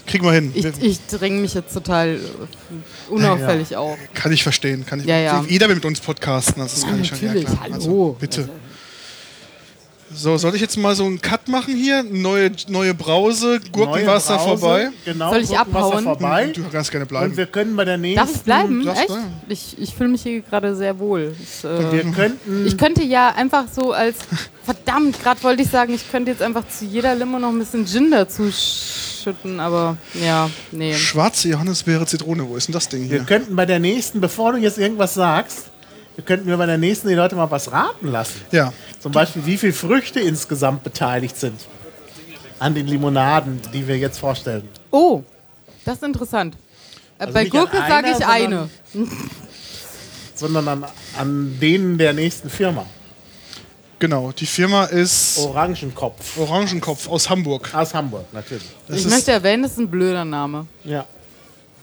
Kriegen wir hin. ich ich dränge mich jetzt total unauffällig auf. Kann ich verstehen. Kann ich, Ja, ja. Jeder will mit uns podcasten. Also das Ja, kann ich schon. Ja. Hallo. Also, bitte. So, soll ich jetzt mal so einen Cut machen hier? Neue, neue Brause, Gurkenwasser Neue Brause, vorbei. Genau, Soll ich Gurkenwasser abhauen? Vorbei. Du kannst gerne Und bleiben. wir können bei der nächsten. Darf ich bleiben? darfst Echt? bleiben. Ich, ich fühle mich hier gerade sehr wohl. Ich, Wir äh, könnten. ich könnte ja einfach so als. Verdammt, gerade wollte ich sagen, ich könnte jetzt einfach zu jeder Limo noch ein bisschen Gin dazu schütten, aber ja, nee. Schwarze Johannisbeere Zitrone. Wo ist denn das Ding Wir hier? könnten bei der nächsten, bevor du jetzt irgendwas sagst, wir könnten wir bei der nächsten die Leute mal was raten lassen. Ja. Zum Beispiel, wie viele Früchte insgesamt beteiligt sind an den Limonaden, die wir jetzt vorstellen. Oh, das ist interessant. Äh, Also Bei Gurke sage ich eine. Sondern an, an denen der nächsten Firma. Genau. Die Firma ist Orangenkopf. Orangenkopf aus Hamburg. Aus Hamburg, natürlich. Das Ich möchte erwähnen, das ist ein blöder Name. Ja.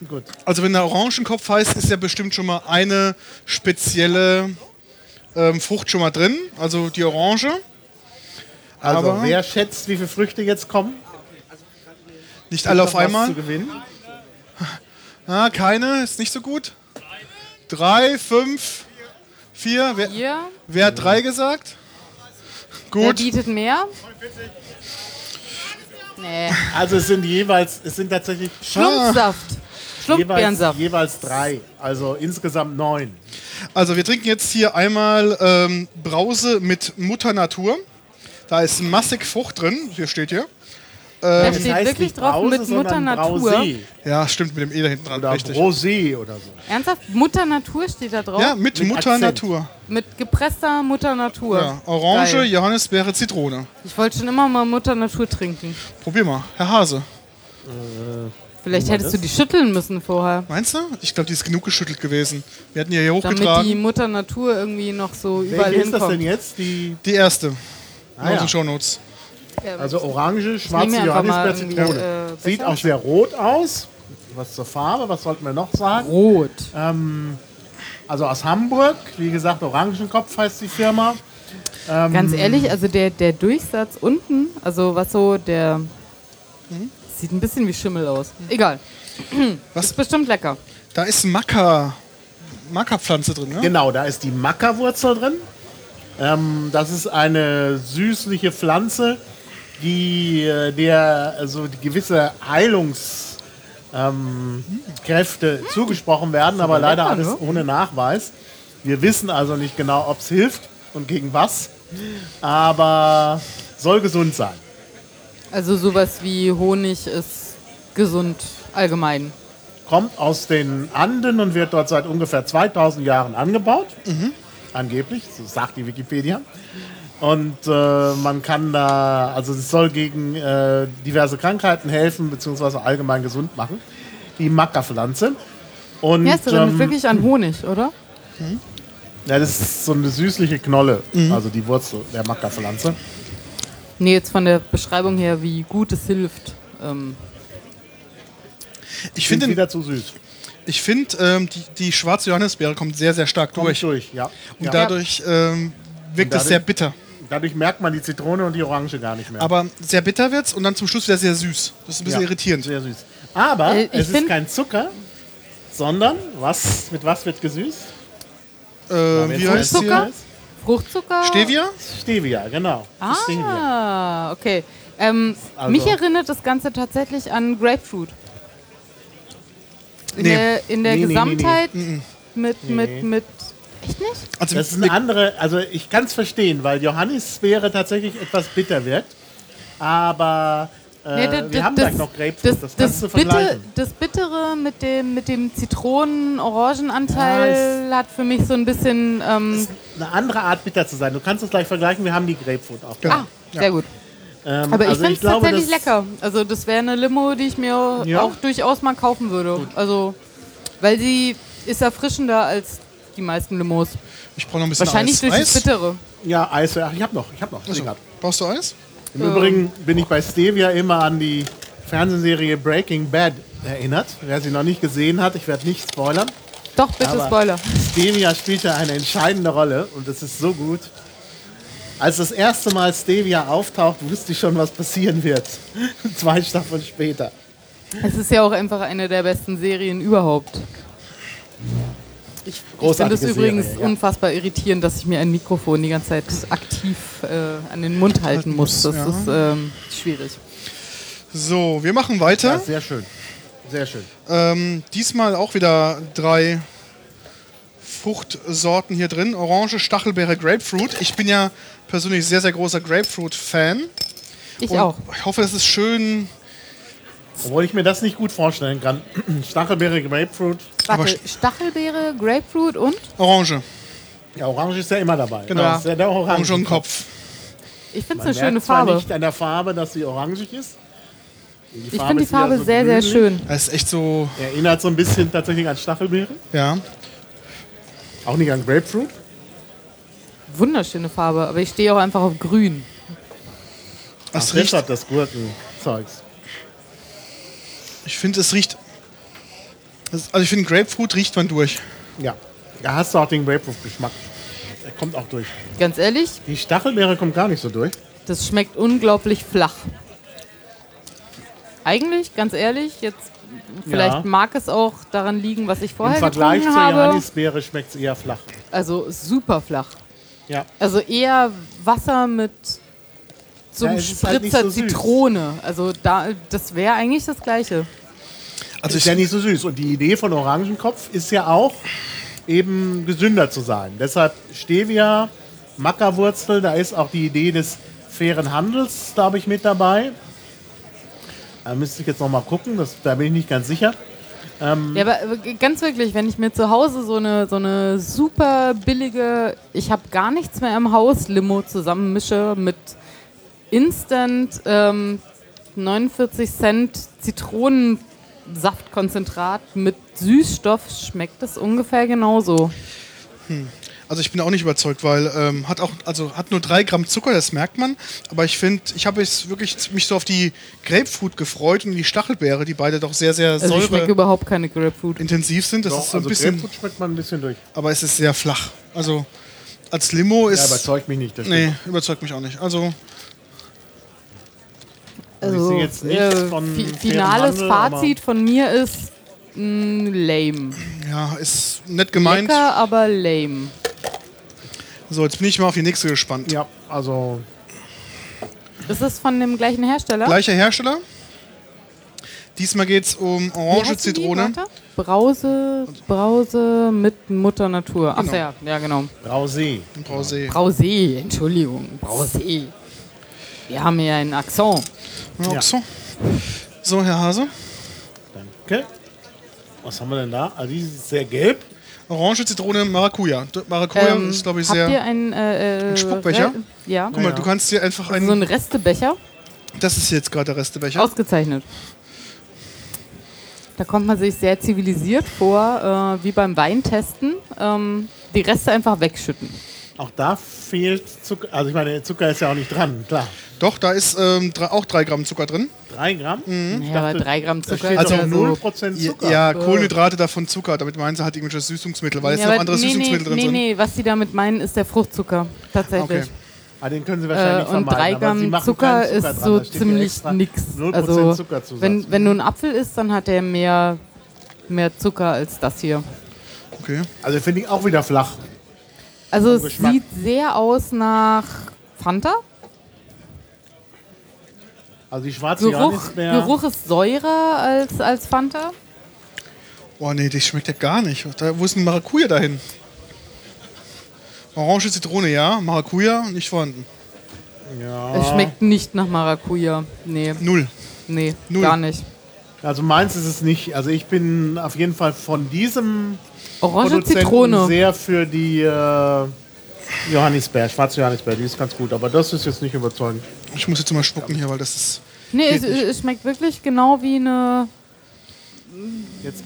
Gut. also wenn der Orangenkopf heißt, ist ja bestimmt schon mal eine spezielle ähm, Frucht schon mal drin. Also die Orange. Also, Aber- wer schätzt, wie viele Früchte jetzt kommen? Nicht alle auf einmal. Zu gewinnen? Ah, keine, ist nicht so gut. Drei, fünf, vier. Wer, Hier, wer hat drei gesagt? wer Gut. bietet mehr? Nee. Also es sind jeweils, es sind tatsächlich Schlumpfsaft. Jeweils, Schlumpfbeerensaft. jeweils drei. Also insgesamt neun. Also wir trinken jetzt hier einmal ähm, Brause mit Mutter Natur. Da ist massig Frucht drin. Hier steht hier. Da Das steht heißt wirklich drauf Brause, mit Mutter Natur. Brausee Ja, stimmt, mit dem E da hinten dran. oder Richtig. Brosé oder so. Ernsthaft? Mutter Natur steht da drauf? Ja, mit, Mit Mutter Akzent. Natur. Mit gepresster Mutter Natur. Ja, Orange, Geil. Johannisbeere, Zitrone. Ich wollte schon immer mal Mutter Natur trinken. Probier mal, Herr Hase. Vielleicht hättest du die schütteln müssen vorher. Meinst du? Ich glaube, die ist genug geschüttelt gewesen. Wir hatten die hier Damit die hochgetragen. Mutter Natur irgendwie noch so überall Welche ist das denn hinkommt. jetzt? Die, Die erste. Ah, ja. Shownotes. also orange, schwarze mir einfach mal Johannisbeere, irgendwie, Zitrone. äh, Sieht auch sehr rot aus. Was zur Farbe, was sollten wir noch sagen? Rot. Ähm, also aus Hamburg, wie gesagt, Orangenkopf heißt die Firma. Ganz ehrlich, also der, der Durchsatz unten, also was so der. Sieht ein bisschen wie Schimmel aus. Egal. Was? Ist bestimmt lecker. Da ist Maca. Maca-Pflanze drin, ne? Genau, da ist die Mackerwurzel drin. Ähm, das ist eine süßliche Pflanze, die äh, der also die gewisse Heilungskraft ähm, Kräfte zugesprochen werden, aber leider lecker, alles ne? ohne Nachweis. Wir wissen also nicht genau, ob es hilft und gegen was, aber soll gesund sein. Also sowas wie Honig ist gesund allgemein. Kommt aus den Anden und wird dort seit ungefähr 2000 Jahren angebaut. Angeblich, so sagt die Wikipedia. Und äh, man kann da, also es soll gegen äh, diverse Krankheiten helfen, beziehungsweise allgemein gesund machen. Die Maca-Pflanze. Und Ja, damit ähm, wirklich an Honig, oder? ja, das ist so eine süßliche Knolle, also die Wurzel der Maca-Pflanze. Nee, jetzt von der Beschreibung her, wie gut es hilft. Ähm, Ich Finde finde, wieder zu süß. ich find, ähm, die, die schwarze Johannisbeere kommt sehr, sehr stark Kommt durch. durch, ja. Und ja. dadurch ähm, wirkt Und es sehr dadurch- bitter. Dadurch merkt man die Zitrone und die Orange gar nicht mehr. Aber sehr bitter wird's und dann zum Schluss wieder sehr süß. Das ist ein bisschen Ja, irritierend. Sehr süß. Aber Äh, ich es ist kein Zucker, sondern was, mit was wird gesüßt? Äh, wie es heißt Fruchtzucker? sie? Fruchtzucker? Stevia? Stevia, genau. Stevia. Ah, okay. Ähm, Also- mich erinnert das Ganze tatsächlich an Grapefruit. In Nee. der, in der Nee, nee, nee, Gesamtheit nee. mit, Nee. mit, mit. Echt nicht? Also, Das ist eine andere, also ich kann es verstehen, weil Johannisbeere tatsächlich etwas bitter wirkt. Aber Nee, da- wir haben gleich noch Grapefruit, das, das, kannst du das, Bitte, vergleichen. das Bittere mit dem, mit dem Zitronen-Orangenanteil hat für mich so ein bisschen. Ähm, Eine andere Art bitter zu sein. Du kannst es gleich vergleichen, wir haben die Grapefruit auch. ah, sehr gut. Ähm, Aber ich also finde es tatsächlich das- lecker. Also das wäre eine Limo, die ich mir Ja. auch durchaus mal kaufen würde. Also, weil sie ist erfrischender als die meisten Limos. ich brauche noch ein bisschen Wahrscheinlich Eis. durch Eis? das Bittere. Ja, Eis, ach, ich habe noch, ich habe noch. Also, brauchst du Eis? Im Übrigen bin ich bei Stevia immer an die Fernsehserie Breaking Bad erinnert. Wer sie noch nicht gesehen hat, ich werde nicht spoilern. Doch, bitte Aber Spoiler. Stevia spielt ja eine entscheidende Rolle und das ist so gut. Als das erste Mal Stevia auftaucht, wusste ich schon, was passieren wird. Zwei Staffeln später. Es ist ja auch einfach eine der besten Serien überhaupt. Ich, ich finde es übrigens Serie, ja. unfassbar irritierend, dass ich mir ein Mikrofon die ganze Zeit aktiv äh, an den Mund halten muss. Das ja. ist ähm, schwierig. So, wir machen weiter. Ja, sehr schön. Sehr schön. Ähm, diesmal auch wieder drei Fruchtsorten hier drin. Orange, Stachelbeere, Grapefruit. Ich bin ja persönlich sehr, sehr großer Grapefruit-Fan. Ich Und auch. Ich hoffe, es ist schön. Obwohl ich mir das nicht gut vorstellen kann. Stachelbeere, Grapefruit. aber Warte, Stachelbeere, Grapefruit und? Orange. Ja, Orange ist ja immer dabei. Genau. Das ist ja der Orange und Kopf. Ich finde es eine schöne merkt zwar Farbe. nicht an der Farbe, dass sie orangig ist. Die Ich finde die Farbe so sehr, sehr grünlich. schön. Das ist echt so, Erinnert so ein bisschen tatsächlich an Stachelbeere. ja. Auch nicht an Grapefruit. Wunderschöne Farbe, aber ich stehe auch einfach auf grün. Ach, riecht, deshalb das Gurkenzeugs. Ich finde, es riecht. Also ich finde, Grapefruit riecht man durch. Ja. Da hast du auch den Grapefruit-Geschmack. Der kommt auch durch. Ganz ehrlich, Die Stachelbeere kommt gar nicht so durch. das schmeckt unglaublich flach. Eigentlich, ganz ehrlich, jetzt vielleicht Ja. mag es auch daran liegen, was ich vorher Im Vergleich getrunken zur habe. Johannisbeere schmeckt es eher flach. Also super flach. Ja. Also eher Wasser mit so Ja, einem ist halt Spritzer so süß. Zitrone. Also da, das wäre eigentlich das Gleiche. Also ist ja nicht so süß. Und die Idee von Orangenkopf ist ja auch, eben gesünder zu sein. Deshalb Stevia, Mackerwurzel, da ist auch die Idee des fairen Handels, glaube ich, mit dabei. Da müsste ich jetzt noch mal gucken, das, da bin ich nicht ganz sicher. Ja, aber äh, ganz wirklich, wenn ich mir zu Hause so eine, so eine super billige, ich habe gar nichts mehr im Haus, Limo zusammenmische mit Instant ähm, 49 Cent Zitronensaftkonzentrat mit Süßstoff, schmeckt das ungefähr genauso. also ich bin auch nicht überzeugt, weil ähm, hat auch, also hat nur drei Gramm Zucker, das merkt man. Aber ich finde, ich habe jetzt wirklich mich so auf die Grapefruit gefreut und die Stachelbeere, die beide doch sehr, sehr Also ich säure überhaupt keine Grapefruit. intensiv sind. Das Doch, ist so ein also bisschen, Grapefruit schmeckt man ein bisschen durch. aber es ist sehr flach. Also als Limo Ja, ist, überzeugt mich nicht. Das nee, überzeugt mich auch nicht. Also Also ich sehe jetzt nichts äh, von fi fairem finales Handel, Fazit von mir ist mh, lame. ja, ist nett gemeint. Lecker, aber lame. So, jetzt bin ich mal auf die nächste gespannt. Ja, also Ist das von dem gleichen Hersteller? Gleicher Hersteller. Diesmal geht es um Orange? Zitrone. Brause, Brause mit Mutter Natur. Ach Genau. ja, ja genau. Brauset. und Brauset. Brause, Entschuldigung. Brause. Wir haben hier einen Akzent. Ja, Ja. So. so, Herr Hase. Danke. Was haben wir denn da? Also die ist sehr gelb. Orange, Zitrone, Maracuja. Maracuja Ähm, ist, glaube ich, habt ihr sehr. einen, äh, äh, Spuckbecher? Re- Ja. Guck mal, Ja. du kannst dir einfach So einen. ein Restebecher. Das ist jetzt gerade der Restebecher. Ausgezeichnet. Da kommt man sich sehr zivilisiert vor, äh, wie beim Weintesten. Ähm, die Reste einfach wegschütten. Auch da fehlt Zucker. Also ich meine, Zucker ist ja auch nicht dran, klar. Doch, da ist ähm, drei, auch 3 Gramm Zucker drin. Drei Gramm? Ja, aber drei Gramm Da Zucker ist also ja so. 0% Ja, Zucker. ja, Kohlenhydrate davon Zucker. Damit meinen sie halt irgendwelche Süßungsmittel, weil Ja, jetzt noch andere nee, Süßungsmittel nee, drin nee, sind. nee, was sie damit meinen, ist der Fruchtzucker. Tatsächlich. Okay. Ah, den können sie wahrscheinlich Äh, und vermeiden. drei aber sie Gramm machen Zucker Zucker ist dran. so ziemlich nix. 0% Also, Zuckerzusatz. wenn, wenn du einen Apfel isst, dann hat der mehr, mehr Zucker als das hier. Okay. also finde ich auch wieder flach. Also es Geschmack. sieht sehr aus nach Fanta. Also die schwarze Geruch, Johannisbeer. Geruch ist säurer als, als Fanta. Oh nee, das schmeckt ja gar nicht. Da, wo ist denn Maracuja dahin? Orange, Zitrone, ja. Maracuja, nicht vorhanden. Ja. Es schmeckt nicht nach Maracuja. Nee, Null. nee, Null. gar nicht. Also meins ist es nicht. Also ich bin auf jeden Fall von diesem Orange Produzenten Zitrone. sehr für die äh, Johannisbeer, schwarze Johannisbeer, die ist ganz gut. Aber das ist jetzt nicht überzeugend. Ich muss jetzt mal spucken hier, weil das ist. Nee, es, es schmeckt wirklich genau wie eine,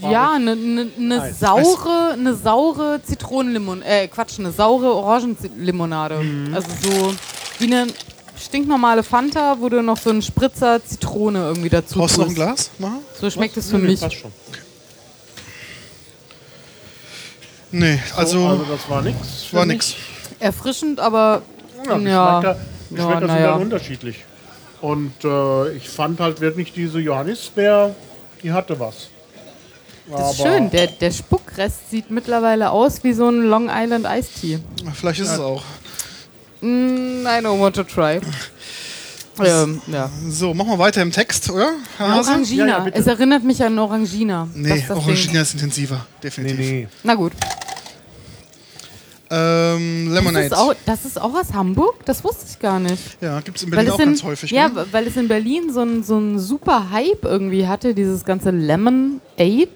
ja, eine, eine, eine saure, eine saure Zitronenlimon, äh, Quatsch, eine saure Orangenlimonade. Mhm. Also so wie eine stinknormale Fanta, wo du noch so einen Spritzer Zitrone irgendwie dazu Brauchst du noch ein. Glas? Machen? So schmeckt es für nee, mich. passt schon. Nee, Also, also, also das war nichts. war nix. Erfrischend, aber Ja, Ja. Geschmäcker, Geschmäcker Ja, sind naja. dann unterschiedlich. Und äh, ich fand halt wirklich diese Johannisbeer, die hatte was. das ist schön. Der, der Spuckrest sieht mittlerweile aus wie so ein Long Island Iced Tea. Vielleicht ist es auch. Mm, I don't want to try. Ähm, ja. So, machen wir weiter im Text, oder? Orangina. Ja, ja, es erinnert mich an Orangina. Nee, Das das. Orangina ist intensiver. Nee, Definitiv. nee. Na gut. Ähm, Das Lemonade. ist, auch, das ist auch aus Hamburg? Das wusste ich gar nicht. ja, gibt es in Weil Berlin es auch in, ganz häufig. ja, ne? weil es in Berlin so ein, so ein super Hype irgendwie hatte, dieses ganze Lemon Aid,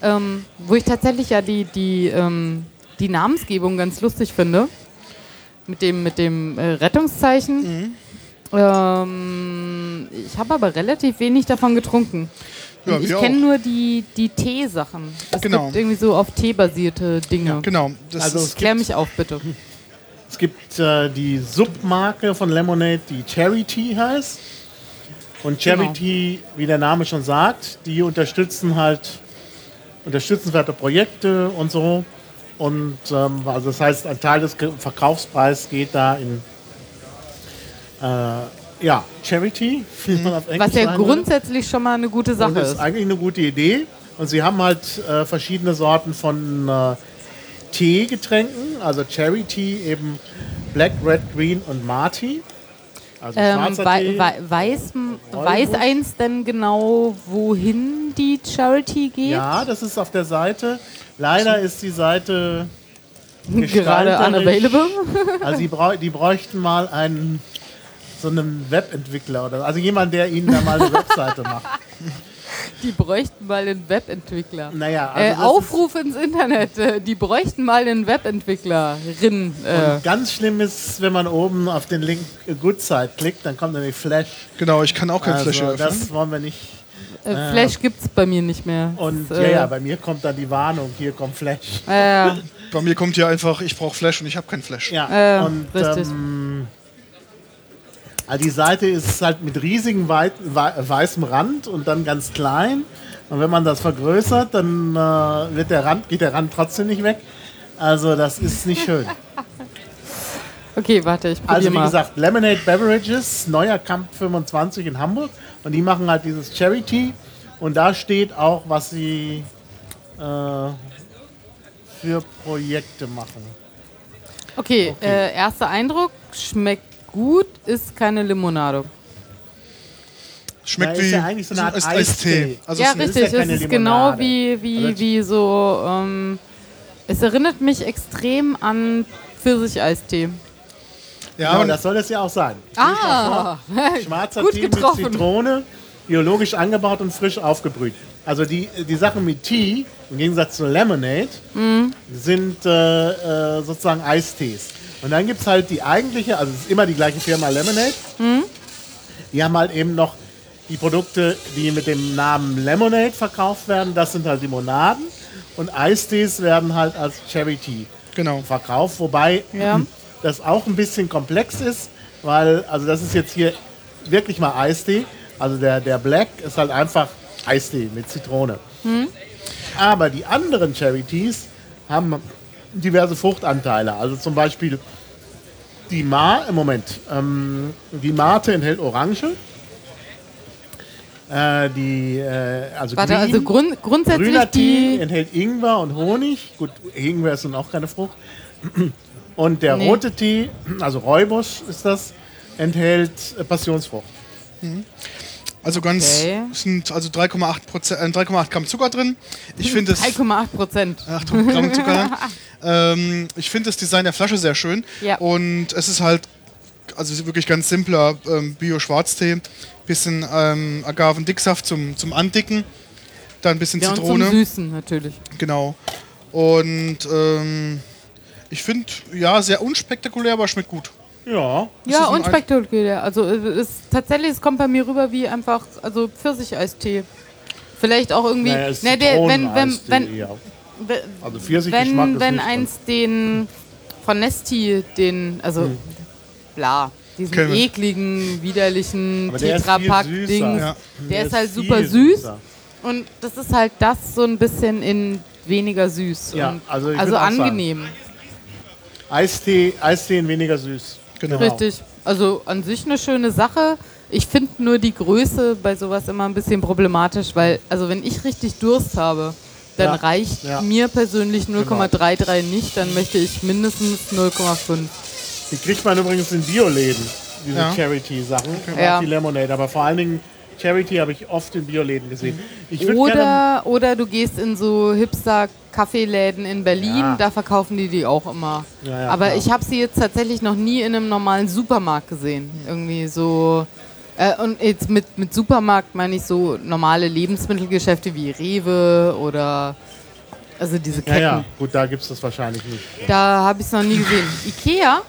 ähm, wo ich tatsächlich ja die, die, ähm, die Namensgebung ganz lustig finde. Mit dem, mit dem äh, Rettungszeichen. Mhm. Ähm, ich habe aber relativ wenig davon getrunken. Ja, ich kenne nur die, die Teesachen. Es Genau. gibt irgendwie so auf Tee basierte Dinge. Genau. Das Also ist, Klär mich auf, bitte. Es gibt äh, die Submarke von Lemonade, die Charity heißt. Und Charity, wie der Name schon sagt, die unterstützen halt unterstützenswerte Projekte und so. Und ähm, also das heißt, ein Teil des Verkaufspreises geht da in äh, ja, Charity, wie man auf Englisch Was ja sagen würde. grundsätzlich schon mal eine gute Und Sache das ist ist. eigentlich eine gute Idee. Und sie haben halt äh, verschiedene Sorten von äh, Teegetränken, also Cherry Tea, eben Black, Red, Green und Marty. Also Ähm, schwarzer wei Tee. wei weiß, weiß eins denn genau, wohin die Charity geht? Ja, das ist auf der Seite. Leider ist die Seite Gerade gestalterisch- unavailable. Also die, brau die bräuchten mal einen so einen Webentwickler oder also jemand, der ihnen da mal eine Webseite macht. Die bräuchten mal einen Webentwickler. Naja, also äh, Aufruf ins Internet. äh, Die bräuchten mal einen Webentwicklerin. Äh, Und ganz schlimm ist, wenn man oben auf den Link äh, Good Side klickt, dann kommt nämlich Flash. genau, ich kann auch kein Flash Also, öffnen. das wollen wir nicht. äh, Flash gibt's bei mir nicht mehr. Und Das, ja, äh, ja, bei mir kommt dann die Warnung, hier kommt Flash. äh, Bei mir kommt hier einfach, ich brauche Flash und ich habe kein Flash. Ja, Äh, und richtig. ähm, also die Seite ist halt mit riesigem wei wei weißem Rand und dann ganz klein. Und wenn man das vergrößert, dann äh, wird der Rand, geht der Rand trotzdem nicht weg. Also das ist nicht schön. okay, warte, ich probiere Also wie mal. gesagt, Lemonade Beverages, neuer Camp 25 in Hamburg. Und die machen halt dieses Charity. Und da steht auch, was sie äh, für Projekte machen. okay, okay. Äh, erster Eindruck, schmeckt gut, ist keine Limonade. Schmeckt Ja, ist wie ja eigentlich so eine Art Eis- Eistee. Also ja, es ist- ist ja richtig. keine es ist genau wie, wie, Also- wie so. Ähm, es erinnert mich extrem an Pfirsich-Eistee. ja, Genau, und das soll es ja auch sein. Ah, Schwarzer gut Tee getroffen. mit Zitrone, biologisch angebaut und frisch aufgebrüht. Also die, die Sachen mit Tee, im Gegensatz zu Lemonade, Mhm. sind äh, äh, sozusagen Eistees. Und dann gibt es halt die eigentliche, also es ist immer die gleiche Firma Lemonade. Mhm. Die haben halt eben noch die Produkte, die mit dem Namen Lemonade verkauft werden. Das sind halt Limonaden. Und Eistees werden halt als Cherry Tea genau. verkauft, wobei Ja. das auch ein bisschen komplex ist, weil, also das ist jetzt hier wirklich mal Eistee. Also der, der Black ist halt einfach Eistee mit Zitrone. Aber die anderen Cherry Teas haben diverse Fruchtanteile. Also zum Beispiel die Ma, im Moment, ähm, die Mate enthält Orange. Äh, die, äh, also Warte, Green. also grund, grundsätzlich Grüner Tee die. enthält Ingwer und Honig. Gut, Ingwer ist nun auch keine Frucht. Und der Nee. rote Tee, also Räubusch ist das, enthält äh, Passionsfrucht. Also ganz Okay. sind also 3,8 Prozent, äh, 3,8 Gramm Zucker drin. Ich finde es 3,8 Prozent. 8 Gramm Zucker. ähm, ich finde das Design der Flasche sehr schön. Ja. Und es ist halt, also wirklich ganz simpler ähm, Bio-Schwarztee. Bisschen ähm, Agavendicksaft zum, zum Andicken. Dann ein bisschen Ja, und zum Zitrone. Süßen natürlich. Genau. Und ähm, ich finde, ja, sehr unspektakulär, aber schmeckt gut. Ja, Ja, ein und spektakulär. Also es ist tatsächlich, es kommt bei mir rüber wie einfach, also Pfirsicheistee. Vielleicht auch irgendwie. naja, ist ne, der, wenn, wenn, wenn, wenn, Also Pfirsichgeschmack wenn, ist wenn eins den von Nesti, den, also bla, diesen Kennen wir. ekligen, widerlichen der Tetrapack-Dings. Ja. der ist halt super süß. süßer. Und das ist halt das so ein bisschen in weniger süß. Ja, und, also also sagen, angenehm. Eistee, Eistee in weniger süß. Genau. Richtig. Also an sich eine schöne Sache. Ich finde nur die Größe bei sowas immer ein bisschen problematisch, weil, also wenn ich richtig Durst habe, dann Ja, reicht ja. mir persönlich 0,33 nicht, dann möchte ich mindestens 0,5. Die kriegt man übrigens in Bioläden, diese Ja. Charity-Sachen. Die Lemonade. Aber vor allen Dingen Charity habe ich oft in Bioläden gesehen. Gerne Oder, oder du gehst in so Hipster-Kaffeeläden in Berlin, Ja. da verkaufen die die auch immer. Ja, ja, Aber klar. ich habe sie jetzt tatsächlich noch nie in einem normalen Supermarkt gesehen. Irgendwie so. Äh, und jetzt mit, mit Supermarkt meine ich so normale Lebensmittelgeschäfte wie Rewe oder. Also diese Ja, Ketten. ja, gut, da gibt es das wahrscheinlich nicht. Da habe ich es noch nie gesehen. Ikea?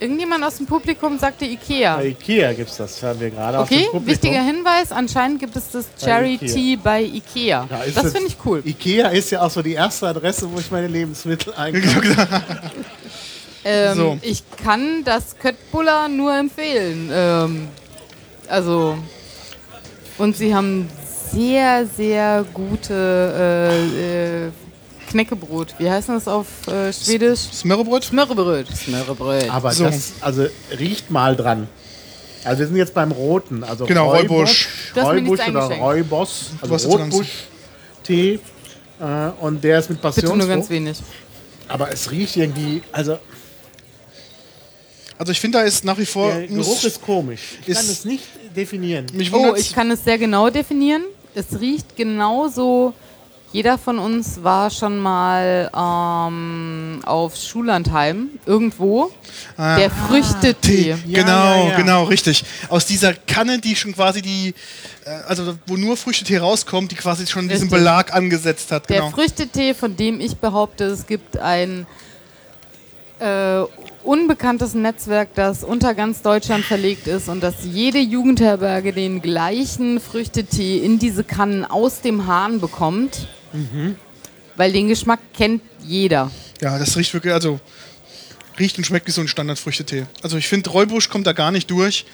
Irgendjemand aus dem Publikum sagte Ikea. Bei Ikea gibt es das, hören wir gerade. aus dem Okay, wichtiger Hinweis, anscheinend gibt es das Cherry Ikea. Tea bei Ikea. Ja, ist das das- finde ich cool. Ikea ist ja auch so die erste Adresse, wo ich meine Lebensmittel einkaufe. Ähm, So. Ich kann das Köttbullar nur empfehlen. Ähm, also, und sie haben sehr, sehr gute äh, äh, Knäckebrot. Wie heißt das auf äh, Schwedisch? Smörrebröt? Smörrebröt. Smörrebröt. Aber So. das, also riecht mal dran. Also wir sind jetzt beim Roten, also Genau, Räubusch, Räubusch. Oder. Räuboss, also. Rotbusch-Tee. Äh, und der ist mit Bitte nur ganz Passionsfrucht. wenig. Aber es riecht irgendwie, also Also ich finde, da ist nach wie vor. der Geruch ist komisch. Ich kann ist- es nicht definieren. mich Oh, ich kann es sehr genau definieren. Es riecht genauso. Jeder von uns war schon mal ähm, auf Schullandheim irgendwo. Der Früchtetee. Tee. Ja, genau, ja, ja. genau, richtig. Aus dieser Kanne, die schon quasi die, äh, also wo nur Früchtetee rauskommt, die quasi schon diesen Richtig. Belag angesetzt hat. Der Genau. Früchtetee, von dem ich behaupte, es gibt ein äh, unbekanntes Netzwerk, das unter ganz Deutschland verlegt ist und dass jede Jugendherberge den gleichen Früchtetee in diese Kannen aus dem Hahn bekommt. Weil den Geschmack kennt jeder. Ja, das riecht wirklich, also riecht und schmeckt wie so ein Standardfrüchtetee. Also ich finde, Räubusch kommt da gar nicht durch.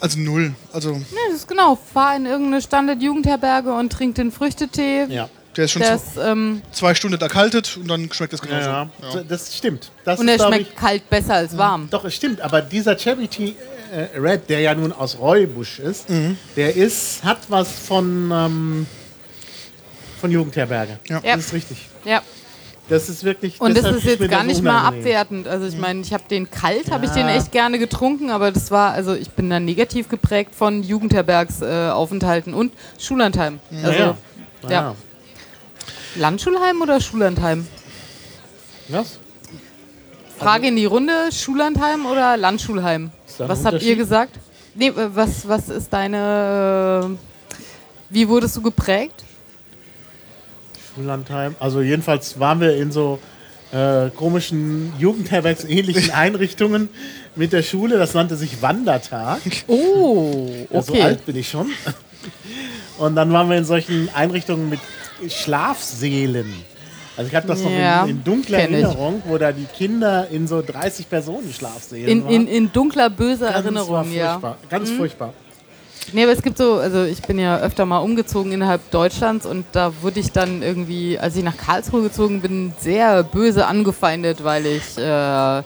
Also null. Also Ja, das ist genau. Fahr in irgendeine Standard-Jugendherberge und trink den Früchtetee. Ja. der ist schon Der zwei, ist, ähm, zwei Stunden erkaltet und dann schmeckt das Ja, genauso. ja. Das stimmt. Das und er schmeckt kalt besser als warm. Doch, es stimmt, aber dieser Cherry Tea äh, Red, der ja nun aus Räubusch ist, Mhm. der ist, hat was von, ähm, von Jugendherberge. Ja. Ja. Das ist richtig. Ja. Das ist wirklich. Und das ist jetzt gar nicht mal abwertend. Also ich meine, ich habe den kalt, habe ich den echt gerne getrunken, aber das war, also ich bin da negativ geprägt von Jugendherbergsaufenthalten äh, und Schullandheim. Also ja. Landschulheim oder Schullandheim? Was? Frage in die Runde, Schullandheim oder Landschulheim? Was habt ihr gesagt? Nee, äh, was, was ist deine, äh, wie wurdest du geprägt? Schullandheim. Also jedenfalls waren wir in so äh, komischen Jugendherbergsähnlichen Einrichtungen mit der Schule. Das nannte sich Wandertag. Oh, Ja, so okay. alt bin ich schon. Und dann waren wir in solchen Einrichtungen mit Schlafsälen. Also ich habe das noch in, in dunkler. Erinnerung, wo da die Kinder in so 30 Personen Schlafsälen In, waren. in, in dunkler, böser Ganz Erinnerung, ja. Ganz furchtbar. Nee, aber es gibt so, also ich bin ja öfter mal umgezogen innerhalb Deutschlands und da wurde ich dann irgendwie, als ich nach Karlsruhe gezogen bin, sehr böse angefeindet, weil ich äh,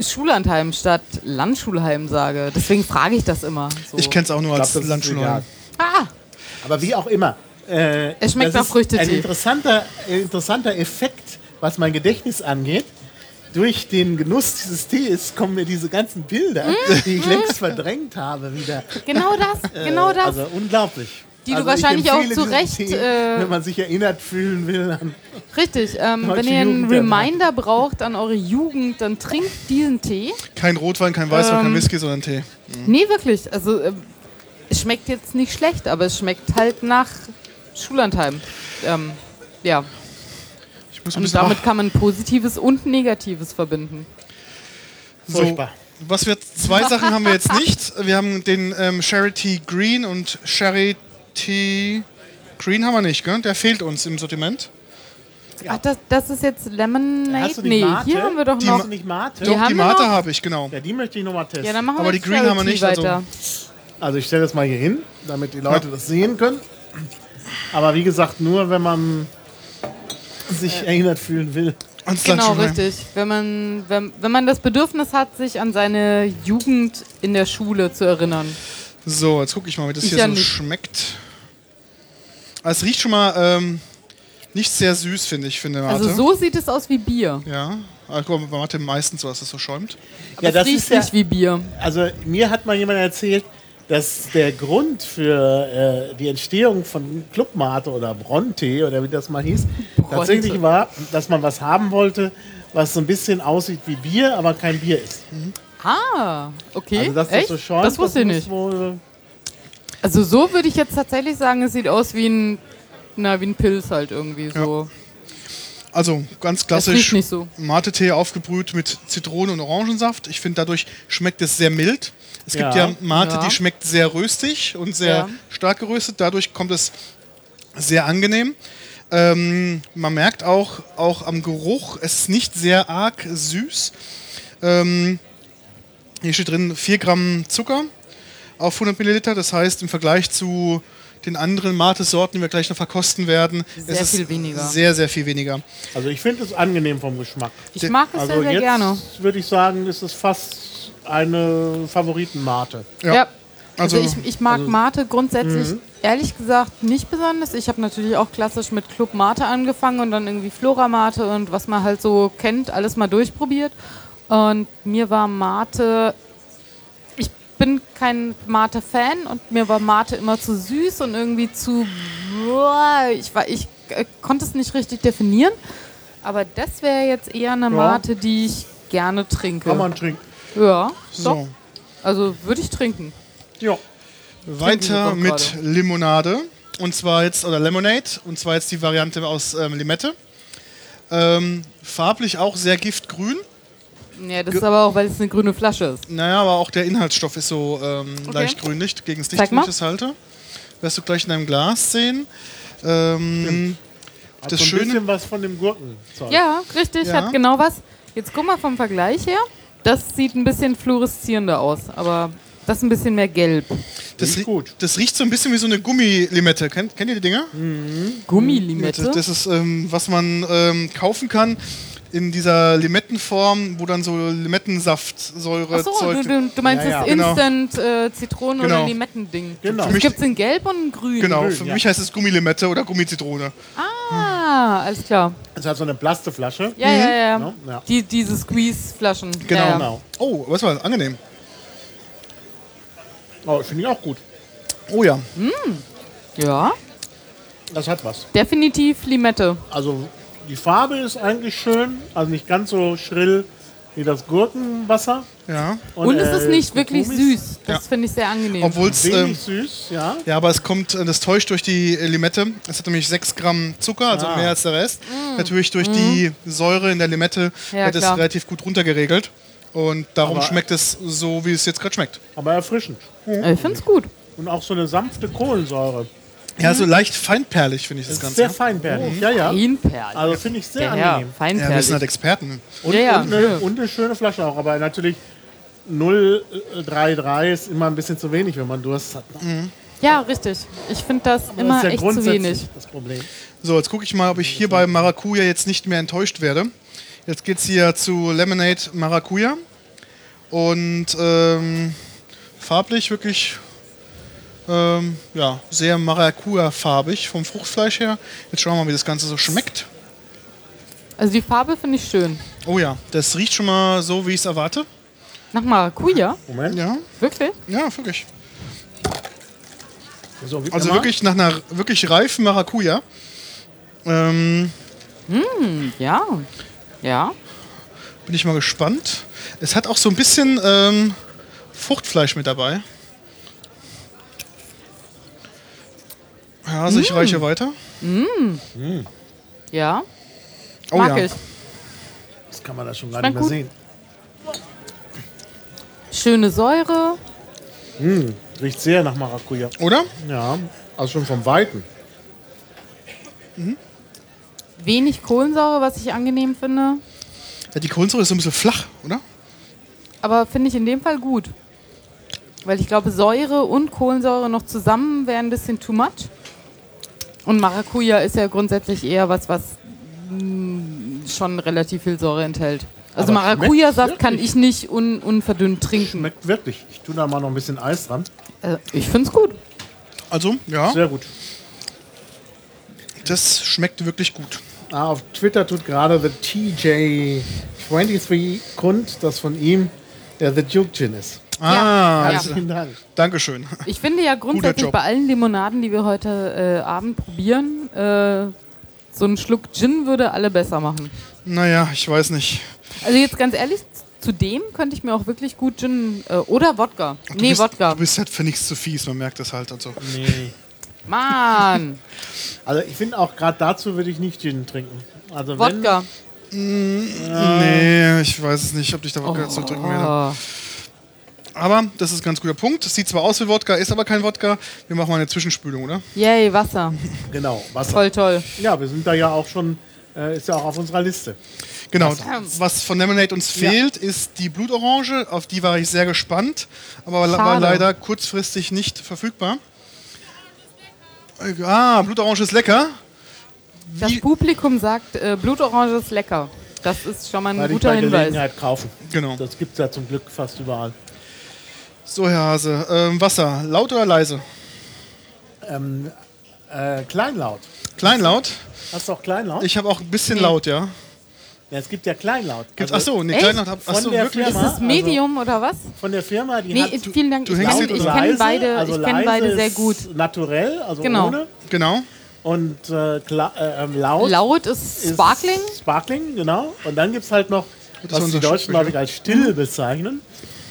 Schullandheim statt Landschulheim sage. Deswegen frage ich das immer. So. Ich kenne es auch nur als Landschulheim. Ah, Aber wie auch immer. Äh, Es schmeckt das nach ist Früchtetee. Ein interessanter, interessanter Effekt, was mein Gedächtnis angeht. Durch den Genuss dieses Tees kommen mir diese ganzen Bilder, die ich längst verdrängt habe, wieder. genau das, Äh, genau das. Also unglaublich. Die du also ich wahrscheinlich auch zu Recht, Tee, äh, wenn man sich erinnert fühlen will. An, Richtig, ähm, wenn ihr einen. Reminder braucht an eure Jugend, dann trinkt diesen Tee. Kein Rotwein, kein Weißwein, kein Ähm, Whisky, sondern Tee. Nee, wirklich. Also ähm, es schmeckt jetzt nicht schlecht, aber es schmeckt halt nach Schullandheim. Ähm, ja, und damit kann man Positives und Negatives verbinden. So, Furchtbar. was wir zwei Sachen haben wir jetzt nicht. Wir haben den ähm, Charity Green und Charity Green haben wir nicht, gell? Der fehlt uns im Sortiment. Ach, das, das ist jetzt Lemonade? Hast du die Nee, Mate? hier haben wir doch Die noch. Hast nicht Mate? Die Doch, haben die wir Mate habe ich, genau. Ja, die möchte ich nochmal testen. Ja, dann machen Aber wir die jetzt Green haben wir Charity nicht, also- weiter. Also ich stelle das mal hier hin, damit die Leute das sehen können. Aber wie gesagt, nur wenn man sich erinnert fühlen will. Genau, richtig. Wenn man, wenn, wenn man das Bedürfnis hat, sich an seine Jugend in der Schule zu erinnern. So, jetzt gucke ich mal, wie das Ich hier ja so nicht. schmeckt. Ah, Es riecht schon mal ähm, nicht sehr süß, finde ich, finde Mate. Also so sieht es aus wie Bier. Ja, aber guck mal, bei Mate meistens so, dass das so schäumt. Ja, es das riecht ist ja, nicht wie Bier. also mir hat mal jemand erzählt, dass der Grund für äh, die Entstehung von Clubmate oder Bronte oder wie das mal hieß, tatsächlich war, dass man was haben wollte, was so ein bisschen aussieht wie Bier, aber kein Bier ist. Ah, okay. Also das Echt? so schäumt, das wusste ich nicht. Wohl, Also so würde ich jetzt tatsächlich sagen, es sieht aus wie ein, na, wie ein Pilz halt irgendwie so. Also ganz klassisch nicht so. Mate-Tee aufgebrüht mit Zitrone und Orangensaft. Ich finde, dadurch schmeckt es sehr mild. Es gibt Ja. ja Mate, Ja. die schmeckt sehr röstig und sehr Ja. stark geröstet. Dadurch kommt es sehr angenehm. Ähm, man merkt auch, auch am Geruch, es ist nicht sehr arg süß. Ähm, hier steht drin 4 Gramm Zucker auf 100 Milliliter. Das heißt, im Vergleich zu den anderen Mate-Sorten, die wir gleich noch verkosten werden, Sehr ist viel es weniger. sehr, sehr viel weniger. also ich finde es angenehm vom Geschmack. Ich mag es Also sehr, sehr jetzt gerne. würde ich sagen, ist es fast eine Favoritenmate. Ja. Ja. Also, Also- ich, ich mag also- Mate grundsätzlich ehrlich gesagt nicht besonders. Ich habe natürlich auch klassisch mit Club Mate angefangen und dann irgendwie Flora Mate und was man halt so kennt, alles mal durchprobiert. Und mir war Mate, bin kein Mate-Fan und mir war Mate immer zu süß und irgendwie zu, ich, war, ich äh, konnte es nicht richtig definieren. Aber das wäre jetzt eher eine Mate, die ich gerne trinke. Kann man trinken. ja, So. doch. Also würde ich trinken. Ja. Weiter Trinken mit doch Limonade. Und zwar jetzt, oder Lemonade. Und zwar jetzt die Variante aus ähm, Limette. Ähm, farblich auch sehr giftgrün. Ja, das ist aber auch, weil es eine grüne Flasche ist. Naja, aber auch der Inhaltsstoff ist so ähm, Okay. leicht grünlich gegen das Licht, wenn ich das halte. Wirst du gleich in deinem Glas sehen. Ähm, Hat Das so ein Schöne- bisschen was von dem Gurkenzeug. Ja, richtig, Ja. hat genau was. Jetzt guck mal vom Vergleich her. Das sieht ein bisschen fluoreszierender aus, aber das ist ein bisschen mehr gelb. das, Riecht rie- gut. das riecht so ein bisschen wie so eine Gummilimette. Kennt, kennt ihr die Dinger? Gummilimette. Das ist, ähm, was man ähm, kaufen kann in dieser Limettenform, wo dann so Limettensaftsäure Achso, du, du, du meinst Ja, ja. das Genau. Instant äh, Zitronen- Genau. oder Limettending. Genau. Das mich- gibt es in Gelb und in Grün. Genau, Grün, für ja. mich heißt es Gummilimette oder Gummizitrone. Ah, alles klar. Das ist halt so eine Plasteflasche. Ja, ja, ja. No? Ja. Die, diese Squeeze-Flaschen. Genau. Ja, ja. Genau. Oh, was war das? Angenehm. Oh, finde ich auch gut. Oh ja. ja, Das hat was. definitiv Limette. Also die Farbe ist eigentlich schön, also nicht ganz so schrill wie das Gurkenwasser. Ja. Und, es ist äh, nicht wirklich süß. Das Ja. finde ich sehr angenehm. Obwohl es. Ähm, süß, ja. ja, aber es kommt, äh, das täuscht durch die äh, Limette. Es hat nämlich 6 Gramm Zucker, also Ah. mehr als der Rest. Natürlich durch die Säure in der Limette Mm. Ja, wird es relativ gut runtergeregelt. Und darum Aber- schmeckt es so, wie es jetzt gerade schmeckt. Aber erfrischend. Äh, ich finde es gut. Und auch so eine sanfte Kohlensäure. Ja, so leicht feinperlig finde ich das Das ist Ganze. sehr feinperlig. Ja, ja. Feinperl. Also finde ich sehr ja, ja, angenehm. ja, wir sind feinperlig. halt Experten. Und, Ja, ja. und, eine, und eine schöne Flasche auch. Aber natürlich 033 ist immer ein bisschen zu wenig, wenn man Durst hat. ne? Ja, richtig. Ich finde das Das immer ist ja echt zu wenig. das Problem. So, jetzt gucke ich mal, ob ich hier bei Maracuja jetzt nicht mehr enttäuscht werde. Jetzt geht es hier zu Lemonade Maracuja. Und ähm, farblich wirklich ähm, ja, sehr Maracuja-farbig vom Fruchtfleisch her. Jetzt schauen wir mal, wie das Ganze so schmeckt. Also die Farbe finde ich schön. Oh ja, das riecht schon mal so, wie ich es erwarte. Nach Maracuja? Moment. Ja, Wirklich? ja, wirklich. So, Also wirklich nach einer wirklich reifen Maracuja. Ähm, Ja. Ja. bin ich mal gespannt. Es hat auch so ein bisschen ähm, Fruchtfleisch mit dabei. Ja, also ich reiche weiter. Ja. Oh Mag ja. ich. Das kann man da schon gar nicht mehr sehen. Schöne Säure. Riecht sehr nach Maracuja. Oder? Ja, also schon vom Weiten. Wenig Kohlensäure, was ich angenehm finde. Ja, die Kohlensäure ist so ein bisschen flach, oder? Aber finde ich in dem Fall gut. Weil ich glaube, Säure und Kohlensäure noch zusammen wären ein bisschen too much. Und Maracuja ist ja grundsätzlich eher was, was mm, schon relativ viel Säure enthält. Also Maracuja-Saft kann ich nicht un unverdünnt trinken. Schmeckt wirklich. Ich tue da mal noch ein bisschen Eis dran. Äh, ich finde es gut. Also, ja, Sehr gut. das schmeckt wirklich gut. Ah, auf Twitter tut gerade the TJ23 kund, dass von ihm der The Duke Gin ist. Ah, Ja. Herzlichen Dank. Dankeschön. Ich finde ja grundsätzlich bei allen Limonaden, die wir heute äh, Abend probieren, äh, so ein Schluck Gin würde alle besser machen. Naja, ich weiß nicht. Also jetzt ganz ehrlich, zu dem könnte ich mir auch wirklich gut Gin äh, oder Wodka. Du nee, bist, Wodka. Du bist halt für nichts zu fies, man merkt das halt und so. Nee. Mann, Also ich finde auch gerade dazu würde ich nicht Gin trinken. Also Wodka. Nee, ich weiß es nicht, ob ich da Wodka zu trinken werde. Aber das ist ein ganz guter Punkt. Es sieht zwar aus wie Wodka, ist aber kein Wodka. Wir machen mal eine Zwischenspülung, oder? Yay, Wasser. genau, Wasser. Voll toll. Ja, wir sind da ja auch schon, äh, ist ja auch auf unserer Liste. Genau. Was von Lemonade uns fehlt, ist die Blutorange. Auf die war ich sehr gespannt, aber war Schade. leider kurzfristig nicht verfügbar. Äh, Ah, Blutorange ist lecker. Das Wie, Publikum sagt, äh, Blutorange ist lecker. Das ist schon mal ein Weil ich guter bei Hinweis. Gelegenheit kaufen. genau. Das gibt es ja zum Glück fast überall. So, Herr Hase. Ähm, Wasser, laut oder leise? Ähm, äh, Kleinlaut. Kleinlaut. Hast du auch Kleinlaut? Ich habe auch ein bisschen Nee. laut, ja. ja, es gibt ja Kleinlaut. Gibt's, Also achso, nee, Echt? Kleinlaut. Hab, achso, wirklich? Firma- ist es Medium oder was? Von der Firma, die Nee, hat vielen Dank. du Ich, hängst ich oder kenne beide, also ich kenn beide sehr gut. Naturell, also Genau. ohne. Genau. Und äh, äh, ähm, laut, Laut ist ist Sparkling. Sparkling, genau. Und dann gibt es halt noch, ist was die Deutschen, glaube ich, als still bezeichnen.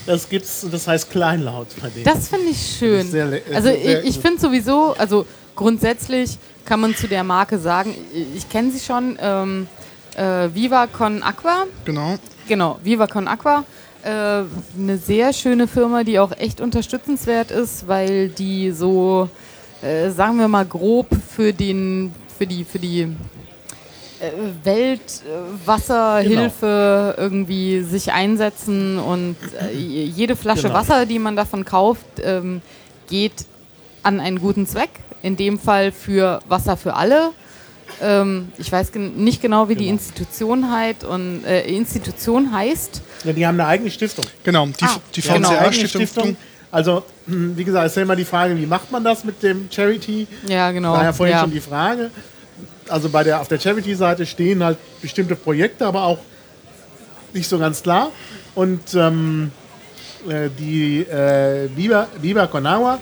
Das gibt's, das heißt Kleinlaut bei denen. Das finde ich schön. sehr le- also sehr ich, ich finde sowieso, also grundsätzlich kann man zu der Marke sagen, ich, ich kenne sie schon, ähm, äh, Viva Con Aqua. Genau. Genau, Viva Con Aqua. Äh, eine sehr schöne Firma, die auch echt unterstützenswert ist, weil die so, äh, sagen wir mal grob für den, für die, für die äh, Weltwasserhilfe irgendwie sich einsetzen und äh, jede Flasche Genau. Wasser, die man davon kauft, ähm, geht an einen guten Zweck. In dem Fall für Wasser für alle. Ähm, ich weiß nicht genau, wie die Institution, heißt und, äh, Institution heißt. Ja, die haben eine eigene Stiftung. Genau, die, Ah, die Die haben eine eigene VCA-Stiftung. Stiftung. Also, wie gesagt, ist ja immer die Frage, wie macht man das mit dem Charity? Ja, genau. War ja vorhin ja. schon die Frage. Also bei der, auf der Charity-Seite stehen halt bestimmte Projekte, aber auch nicht so ganz klar. Und ähm, äh, die äh, Viva, Viva Konawa,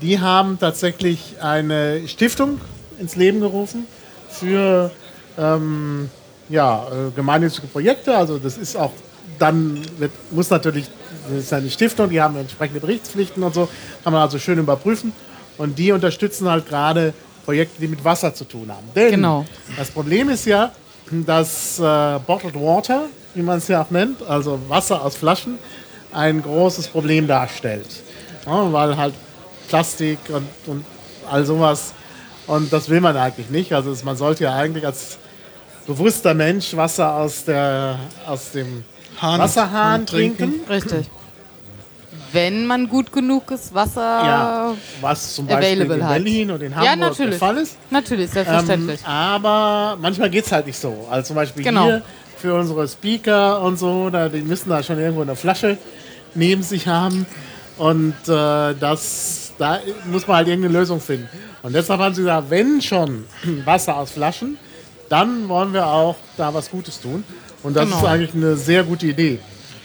die haben tatsächlich eine Stiftung ins Leben gerufen für ähm, ja, äh, gemeinnützige Projekte. Also das ist auch dann wird, muss natürlich, das ist eine Stiftung, die haben entsprechende Berichtspflichten und so, kann man also schön überprüfen. Und die unterstützen halt gerade Projekte, die mit Wasser zu tun haben. Denn Genau. das Problem ist ja, dass äh, Bottled Water, wie man es ja auch nennt, also Wasser aus Flaschen, ein großes Problem darstellt. Ja, weil halt Plastik und, und all sowas, und das will man eigentlich nicht. Also man sollte ja eigentlich als bewusster Mensch Wasser aus, der, aus dem Hahn Wasserhahn trinken. trinken. Richtig. Wenn man gut genuges Wasser. Ja, was zum Beispiel in available hat. Berlin und in Ja, Hamburg der natürlich. Fall ist. Natürlich, Ähm, selbstverständlich. aber manchmal geht es halt nicht so. Also zum Beispiel Genau. hier für unsere Speaker und so, da, die müssen da schon irgendwo eine Flasche neben sich haben. Und äh, das, da muss man halt irgendeine Lösung finden. Und deshalb haben sie gesagt, wenn schon Wasser aus Flaschen, dann wollen wir auch da was Gutes tun. Und das Genau. ist eigentlich eine sehr gute Idee.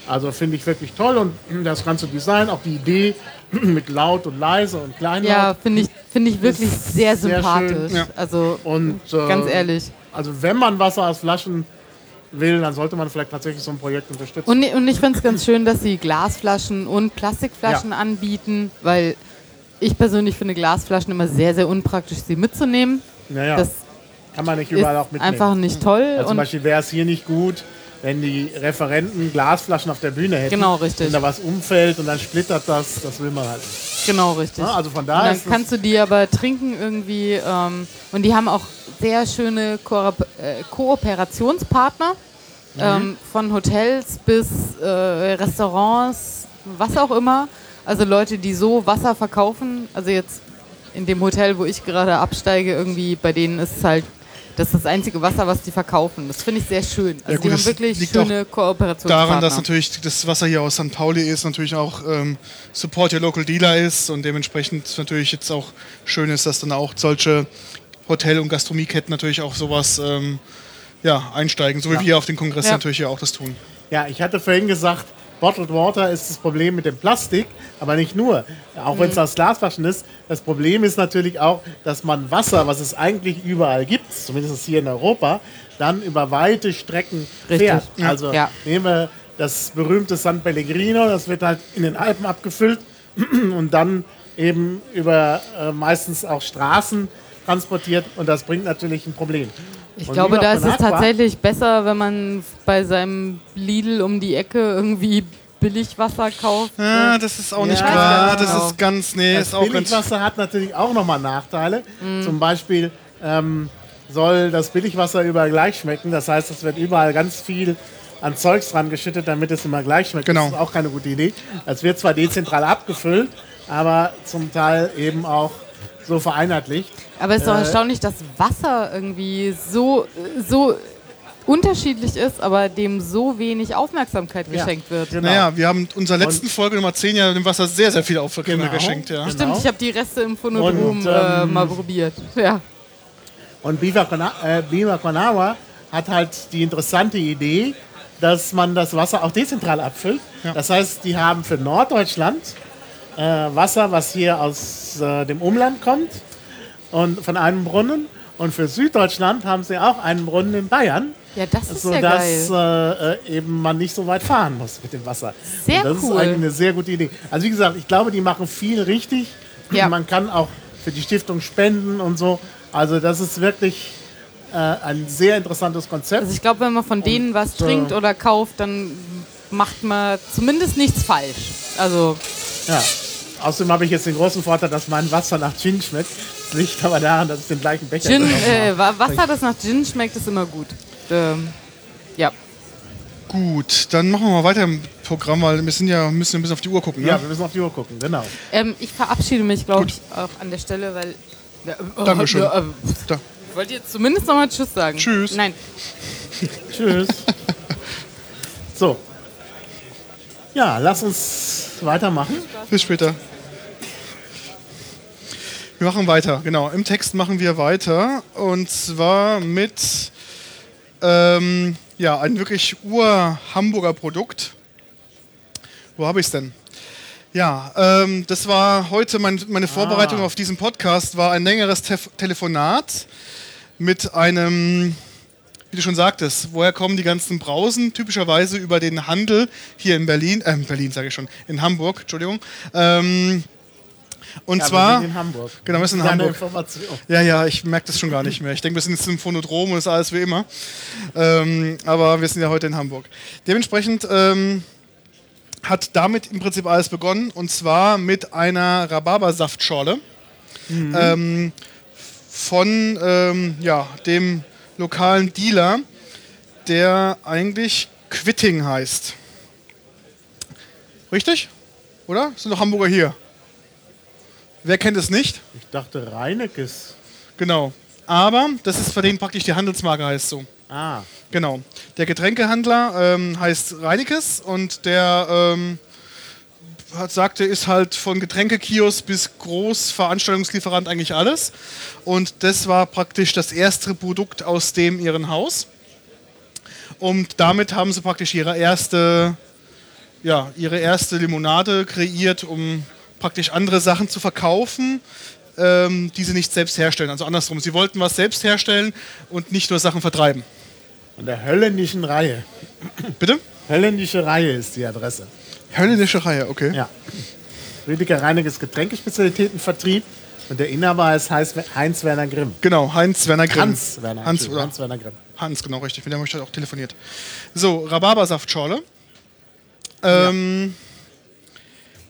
Also finde ich wirklich toll und das ganze Design, auch die Idee mit laut und leise und kleinlaut. ja, finde ich, finde ich wirklich sehr sehr sympathisch. schön. Ja. Also, Und, äh, ganz ehrlich. Also wenn man Wasser aus Flaschen will, dann sollte man vielleicht tatsächlich so ein Projekt unterstützen. Und, und ich finde es ganz schön, dass sie Glasflaschen und Plastikflaschen Ja. anbieten, weil ich persönlich finde Glasflaschen immer sehr, sehr unpraktisch, sie mitzunehmen. naja, Das kann man nicht überall auch mitnehmen. einfach nicht toll. also zum Beispiel wäre es hier nicht gut, wenn die Referenten Glasflaschen auf der Bühne hätten. Genau, richtig. Wenn da was umfällt und dann splittert das, das will man halt nicht. genau richtig. Ja, also von Und daher dann kannst du die aber trinken irgendwie. Ähm, und die haben auch sehr schöne Koop äh, Kooperationspartner. Mhm. Ähm, von Hotels bis äh, Restaurants, was auch immer. Also Leute, die so Wasser verkaufen. Also jetzt in dem Hotel, wo ich gerade absteige, irgendwie bei denen ist es halt, das ist das einzige Wasser, was die verkaufen. Das finde ich sehr schön. Also gut, die haben wirklich liegt schöne Kooperationspartner. Daran, dass natürlich das Wasser hier aus St. Pauli ist, natürlich auch ähm, Support Your Local Dealer ist und dementsprechend natürlich jetzt auch schön ist, dass dann auch solche Hotel- und Gastronomieketten natürlich auch sowas ähm, ja, einsteigen, so wie Ja. wir auf den Kongress Ja. natürlich ja auch das tun. Ja, ich hatte vorhin gesagt, Bottled Water ist das Problem mit dem Plastik, aber nicht nur. Auch wenn es aus Glasflaschen ist. Das Problem ist natürlich auch, dass man Wasser, was es eigentlich überall gibt, zumindest hier in Europa, dann über weite Strecken Richtig. fährt. Also Ja. nehmen wir das berühmte San Pellegrino, das wird halt in den Alpen abgefüllt und dann eben über äh, meistens auch Straßen transportiert und das bringt natürlich ein Problem. Ich Und glaube, da ist es tatsächlich besser, wenn man bei seinem Lidl um die Ecke irgendwie Billigwasser kauft. Ja, das ist auch nicht Ja, klar, ganz das genau. ist ganz, nee, Das ist auch. Billigwasser hat natürlich auch nochmal Nachteile. Mhm. Zum Beispiel ähm, soll das Billigwasser überall gleich schmecken. Das heißt, es wird überall ganz viel an Zeugs dran geschüttet, damit es immer gleich schmeckt. Genau. Das ist auch keine gute Idee. Es wird zwar dezentral abgefüllt, aber zum Teil eben auch so vereinheitlicht. Aber es ist doch Äh, erstaunlich, dass Wasser irgendwie so, so unterschiedlich ist, aber dem so wenig Aufmerksamkeit Ja. geschenkt wird. Genau. Naja, wir haben unserer letzten Folge Nummer 10 ja dem Wasser sehr, sehr viel Aufmerksamkeit Genau. geschenkt. Ja. Genau. Stimmt, ich habe die Reste im Phonodrom Und, äh, ähm, mal probiert. Ja. Und Con, äh, Con Agua hat halt die interessante Idee, dass man das Wasser auch dezentral abfüllt. Ja. Das heißt, die haben für Norddeutschland äh, Wasser, was hier aus äh, dem Umland kommt und von einem Brunnen. Und für Süddeutschland haben sie auch einen Brunnen in Bayern, ja, das ist ja sodass geil. äh, äh, eben man nicht so weit fahren muss mit dem Wasser. Sehr und das cool. ist eigentlich eine sehr gute Idee. Also wie gesagt, ich glaube, die machen viel richtig. Ja. Man kann auch für die Stiftung spenden und so. Also das ist wirklich äh, ein sehr interessantes Konzept. Also ich glaube, wenn man von denen was äh, trinkt oder kauft, dann macht man zumindest nichts falsch. Also Ja. Außerdem habe ich jetzt den großen Vorteil, dass mein Wasser nach Gin schmeckt. Das liegt aber daran, dass ich den gleichen Becher Gin, äh, Wasser, das nach Gin schmeckt, ist immer gut. Ähm, ja. Gut, dann machen wir mal weiter im Programm, weil wir sind ja, müssen ein bisschen auf die Uhr gucken. Ne? Ja, wir müssen auf die Uhr gucken, genau. Ähm, ich verabschiede mich, glaube ich, auch an der Stelle, weil. Dankeschön. Äh, äh, Da. Wollt ihr jetzt zumindest nochmal Tschüss sagen? Tschüss. Nein. Tschüss. so. Ja, lass uns weitermachen. Bis später. Wir machen weiter, genau. Im Text machen wir weiter. Und zwar mit ähm, ja, ein wirklich ur-Hamburger Produkt. Wo habe ich es denn? Ja, ähm, das war heute mein, meine Vorbereitung Ah. auf diesen Podcast, war ein längeres Tef Telefonat mit einem, wie du schon sagtest, woher kommen die ganzen Brausen? Typischerweise über den Handel hier in Berlin, äh, Berlin sage ich schon, in Hamburg, Entschuldigung. Ähm, und Ja, wir zwar, sind in Hamburg. Genau, wir sind in Hamburg. Information. ja, ja, ich merke das schon gar nicht mehr. Ich denke, wir sind jetzt im Phonodrom und ist alles wie immer. Ähm, aber wir sind ja heute in Hamburg. Dementsprechend ähm, hat damit im Prinzip alles begonnen und zwar mit einer Rhabarbersaftschorle ähm, von ähm, ja, dem lokalen Dealer, der eigentlich Quitting heißt. Richtig? Oder? Sind noch Hamburger hier? Wer kennt es nicht? Ich dachte Reinekes. Genau. Aber das ist für den praktisch die Handelsmarke heißt so. Ah, Genau. Der Getränkehandler ähm, heißt Reinekes und der ähm, sagte, ist halt von Getränkekiosk bis Großveranstaltungslieferant eigentlich alles. Und das war praktisch das erste Produkt aus dem ihren Haus. Und damit haben sie praktisch ihre erste, ja, ihre erste Limonade kreiert, um praktisch andere Sachen zu verkaufen, ähm, die sie nicht selbst herstellen. Also andersrum, sie wollten was selbst herstellen und nicht nur Sachen vertreiben. von der Höllenischen Reihe. Bitte? Höllenische Reihe ist die Adresse. Höllische Reihe, okay. Ja. Rüdiger Reinekes Getränkespezialitätenvertrieb und der Inhaber heißt Heinz Werner Grimm. Genau, Heinz Werner Grimm. Hans Werner, Hans, oder Hans Werner Grimm. Hans, genau, richtig. Mit dem habe ich heute auch telefoniert. So, Rhabarbersaftschorle. Ähm,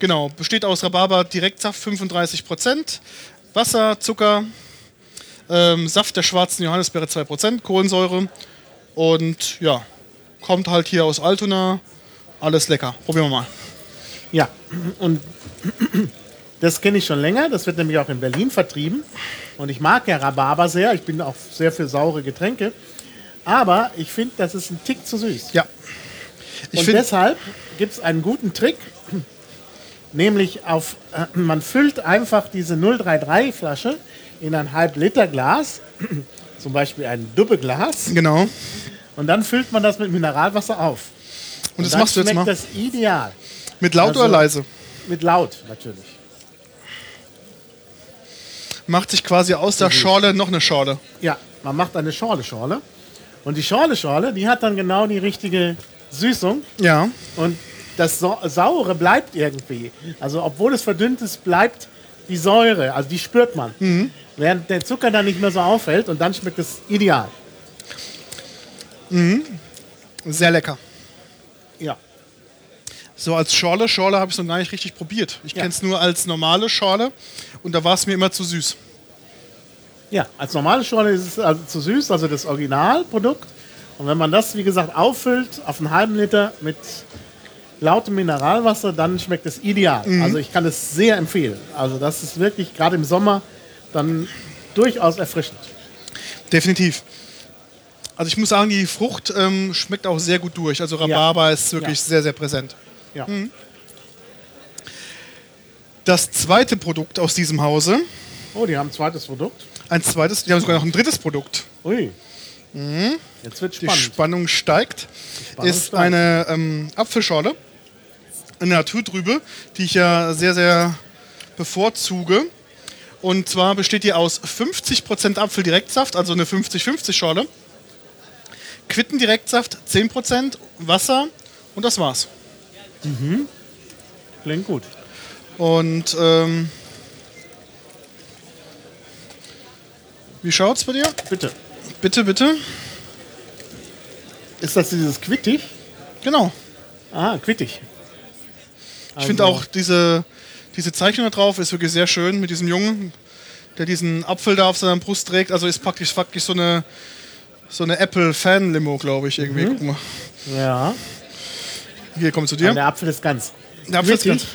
Genau, besteht aus Rhabarber Direktsaft 35%, Wasser, Zucker, ähm, Saft der schwarzen Johannisbeere 2%, Kohlensäure und ja, kommt halt hier aus Altona. Alles lecker. Probieren wir mal. Ja, und das kenne ich schon länger. Das wird nämlich auch in Berlin vertrieben. Und ich mag ja Rhabarber sehr. Ich bin auch sehr für saure Getränke. Aber ich finde, das ist ein Tick zu süß. Ja. Ich und deshalb gibt es einen guten Trick. Nämlich auf, äh, man füllt einfach diese 033-Flasche in ein halb Liter Glas, zum Beispiel ein Duppeglas, genau. und dann füllt man das mit Mineralwasser auf. Und das machst du jetzt mal. das ideal. Mit laut also- oder leise? Mit laut natürlich. Macht sich quasi aus der Schorle noch eine Schorle. Ja, man macht eine Schorle-Schorle. Und die Schorle-Schorle, die hat dann genau die richtige Süßung. Ja. Und das Sau- Saure bleibt irgendwie. Also, obwohl es verdünnt ist, bleibt die Säure. Also, die spürt man. Während der Zucker dann nicht mehr so auffällt und dann schmeckt es ideal. Sehr lecker. Ja. So als Schorle, Schorle habe ich es noch gar nicht richtig probiert. Ich Ja. kenne es nur als normale Schorle und da war es mir immer zu süß. Ja, als normale Schorle ist es also zu süß, also das Originalprodukt. Und wenn man das, wie gesagt, auffüllt auf einen halben Liter mit lautem Mineralwasser, dann schmeckt es ideal. Also ich kann es sehr empfehlen. Also das ist wirklich gerade im Sommer dann durchaus erfrischend. Definitiv. Also ich muss sagen, die Frucht ähm, schmeckt auch sehr gut durch. Also Rhabarber ist wirklich Ja. sehr, sehr präsent. Ja. Das Das zweite Produkt aus diesem Hause, Oh, die haben ein zweites Produkt. ein zweites, die haben sogar noch ein drittes Produkt. Ui. Jetzt wird Die spannend. Spannung steigt. Spannung ist steigt. eine ähm, Apfelschorle, eine Naturtrübe, die ich ja sehr, sehr bevorzuge. Und zwar besteht die aus 50% Apfeldirektsaft, also eine 50-50-Schorle. Quittendirektsaft 10%, Wasser und das war's. Klingt gut. Und ähm, wie schaut's bei dir? Bitte. Bitte, bitte. Ist das dieses Quittig? Genau. Ah, Quittig. Ich finde auch diese, diese Zeichnung da drauf ist wirklich sehr schön mit diesem Jungen, der diesen Apfel da auf seiner Brust trägt. Also ist praktisch, praktisch so eine, so eine Apple-Fan-Limo, glaube ich, irgendwie. Guck mal. Ja. Hier, komm zu Aber dir. der Apfel ist ganz. Der Apfel ist Quittig,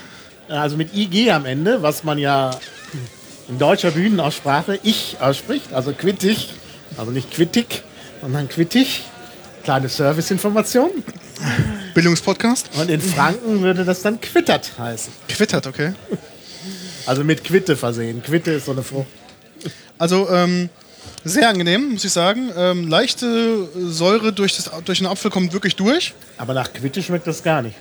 Also mit IG am Ende, was man ja in deutscher Bühnenaussprache ich ausspricht, also quittig. Also nicht quittig, sondern quittig. Kleine Serviceinformation. Bildungspodcast? Und in Franken würde das dann quittert heißen. Quittert, okay. Also mit Quitte versehen. Quitte ist so eine Frucht. Also ähm, sehr angenehm, muss ich sagen. Ähm, leichte Säure durch, das, durch den Apfel kommt wirklich durch. Aber nach Quitte schmeckt das gar nicht.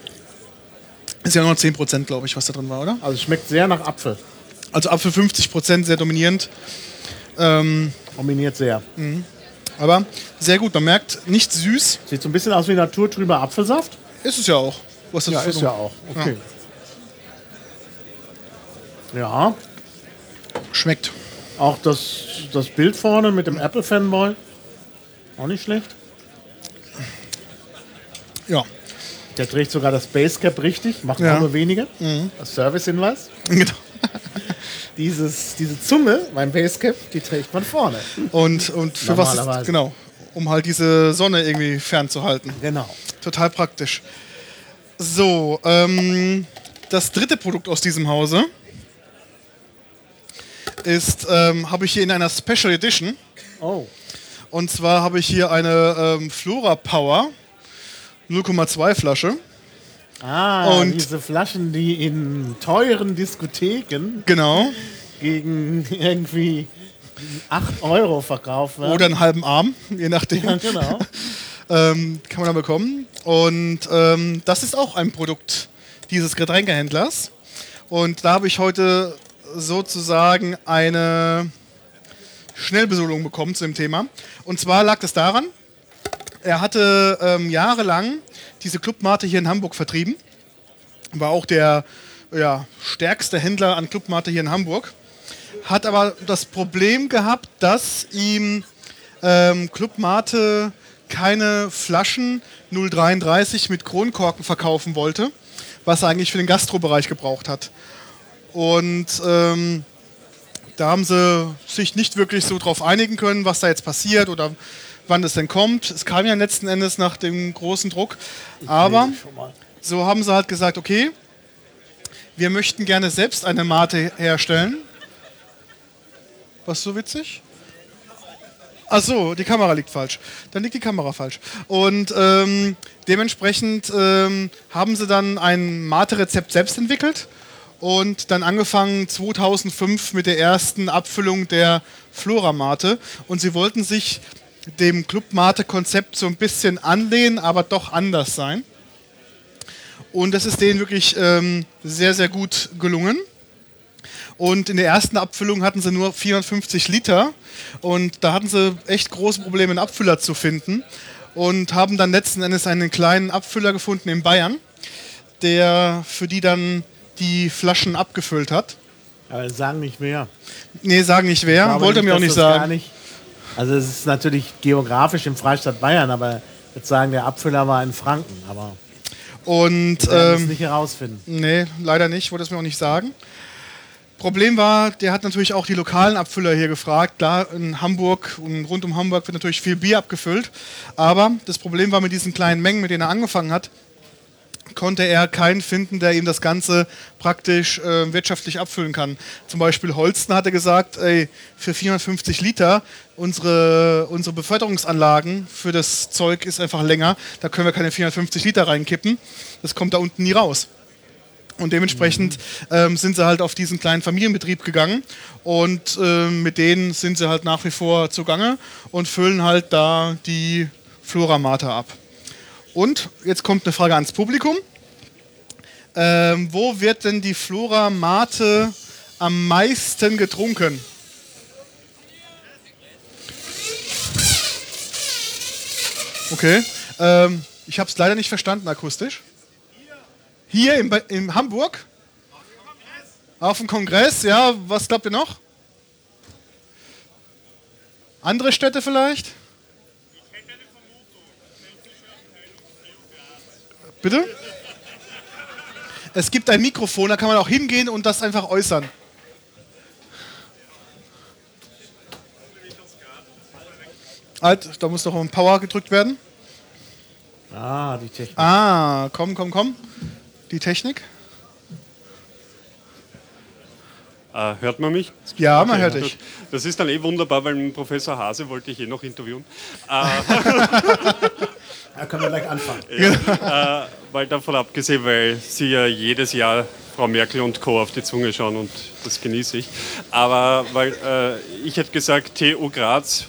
Ist ja nur 10%, glaube ich, was da drin war, oder? Also es schmeckt sehr nach Apfel. Also Apfel 50%, sehr dominierend. Ähm, Dominiert sehr. aber sehr gut, man merkt, nicht süß. Sieht so ein bisschen aus wie naturtrüber Apfelsaft. Ist es ja auch. Was Ja, ist ja auch. Okay. Ja, Schmeckt. Auch das, das Bild vorne mit dem Apple Fanboy. Auch nicht schlecht. Ja. Der trägt sogar das Basecap richtig, macht Ja. auch nur wenige. Als Service-Hinweis. Genau. Dieses, diese Zunge beim Basecap, die trägt man vorne. Und, und für was ist, genau, um halt diese Sonne irgendwie fernzuhalten. Genau. Total praktisch. So, ähm, das dritte Produkt aus diesem Hause ist, ähm, habe ich hier in einer Special Edition. Oh, Und zwar habe ich hier eine ähm, Flora Power 0,2 Flasche. ah, Und- diese Flaschen, die in teuren Diskotheken Genau. gegen irgendwie 8 Euro verkauft werden. Oder einen halben Arm, je nachdem. Ja, genau. ähm, kann man da bekommen. Und ähm, das ist auch ein Produkt dieses Getränkehändlers. Und da habe ich heute sozusagen eine Schnellbesolung bekommen zu dem Thema. Und zwar lag es daran, er hatte ähm, jahrelang diese Clubmate hier in Hamburg vertrieben. War auch der ja, stärkste Händler an Clubmate hier in Hamburg. Hat aber das Problem gehabt, dass ihm ähm, Club Mate keine Flaschen 033 mit Kronkorken verkaufen wollte, was er eigentlich für den Gastrobereich gebraucht hat. Und ähm, da haben sie sich nicht wirklich so drauf einigen können, was da jetzt passiert oder wann es denn kommt. Es kam ja letzten Endes nach dem großen Druck. Aber so haben sie halt gesagt, okay, wir möchten gerne selbst eine Mate herstellen. Was so witzig? Ach so, die Kamera liegt falsch. Dann liegt die Kamera falsch. Und ähm, dementsprechend ähm, haben sie dann ein Mate-Rezept selbst entwickelt und dann angefangen 2005 mit der ersten Abfüllung der Flora-Mate. Und sie wollten sich dem Club-Mate-Konzept so ein bisschen anlehnen, aber doch anders sein. Und das ist denen wirklich ähm, sehr, sehr gut gelungen. Und in der ersten Abfüllung hatten sie nur 450 Liter. Und da hatten sie echt große Probleme, einen Abfüller zu finden. Und haben dann letzten Endes einen kleinen Abfüller gefunden in Bayern, der für die dann die Flaschen abgefüllt hat. Aber sagen nicht mehr. Nee, sagen nicht wer, Ich glaube wollte er mir auch nicht sagen. nicht, also es ist natürlich geografisch im Freistaat Bayern, aber jetzt sagen, der Abfüller war in Franken. Aber Und wir ähm, nicht herausfinden. Nee, leider nicht, wollte es mir auch nicht sagen. Problem war, der hat natürlich auch die lokalen Abfüller hier gefragt. Klar, in Hamburg und rund um Hamburg wird natürlich viel Bier abgefüllt. Aber das Problem war mit diesen kleinen Mengen, mit denen er angefangen hat, konnte er keinen finden, der ihm das Ganze praktisch äh, wirtschaftlich abfüllen kann. Zum Beispiel Holsten hatte gesagt, ey, für 450 Liter, unsere, unsere Beförderungsanlagen für das Zeug ist einfach länger, da können wir keine 450 Liter reinkippen. Das kommt da unten nie raus. Und dementsprechend ähm, sind sie halt auf diesen kleinen Familienbetrieb gegangen und ähm, mit denen sind sie halt nach wie vor zugange und füllen halt da die Floramate ab. Und jetzt kommt eine Frage ans Publikum. Ähm, wo wird denn die Flora Mate am meisten getrunken? Okay. Ähm, ich habe es leider nicht verstanden akustisch. Hier in, in Hamburg? Auf dem Kongress, ja. Was glaubt ihr noch? Andere Städte vielleicht? Bitte? Es gibt ein Mikrofon, da kann man auch hingehen und das einfach äußern. Halt, da muss noch ein Power gedrückt werden. Ah, die Technik. Ah, komm, komm, komm. Die Technik. Äh, hört man mich? Ja, man hört dich. Das ist dann eh wunderbar, weil Professor Hase wollte ich eh noch interviewen. Äh, Da können wir gleich anfangen. äh, weil davon abgesehen, weil Sie ja jedes Jahr Frau Merkel und Co. auf die Zunge schauen und das genieße ich. Aber weil äh, ich hätte gesagt, TU Graz,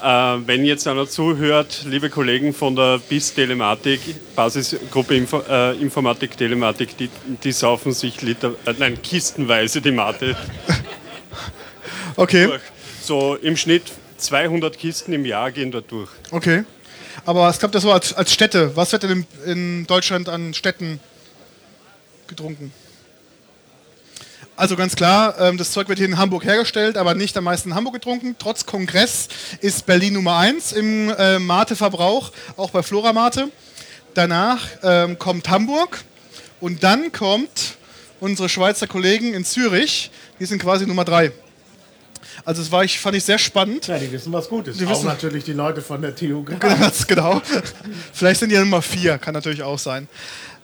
wenn jetzt einer zuhört, liebe Kollegen von der BIS Telematik, Basisgruppe Info, äh, Informatik Telematik, die, die saufen sich Liter, äh, nein, kistenweise die Mate Okay, durch. So im Schnitt 200 Kisten im Jahr gehen dort durch. okay. Aber es gab das so als, als Städte. Was wird denn in, in Deutschland an Städten getrunken? Also ganz klar, ähm, das Zeug wird hier in Hamburg hergestellt, aber nicht am meisten in Hamburg getrunken. Trotz Kongress ist Berlin Nummer 1 im äh, Mate-Verbrauch, auch bei Flora Mate. Danach ähm, kommt Hamburg und dann kommt unsere Schweizer Kollegen in Zürich, die sind quasi Nummer 3. Also das war ich, fand ich sehr spannend. Ja, die wissen, was gut ist. Die Auch wissen- natürlich die Leute von der TU. Ganz genau. Vielleicht sind die ja Nummer 4, kann natürlich auch sein.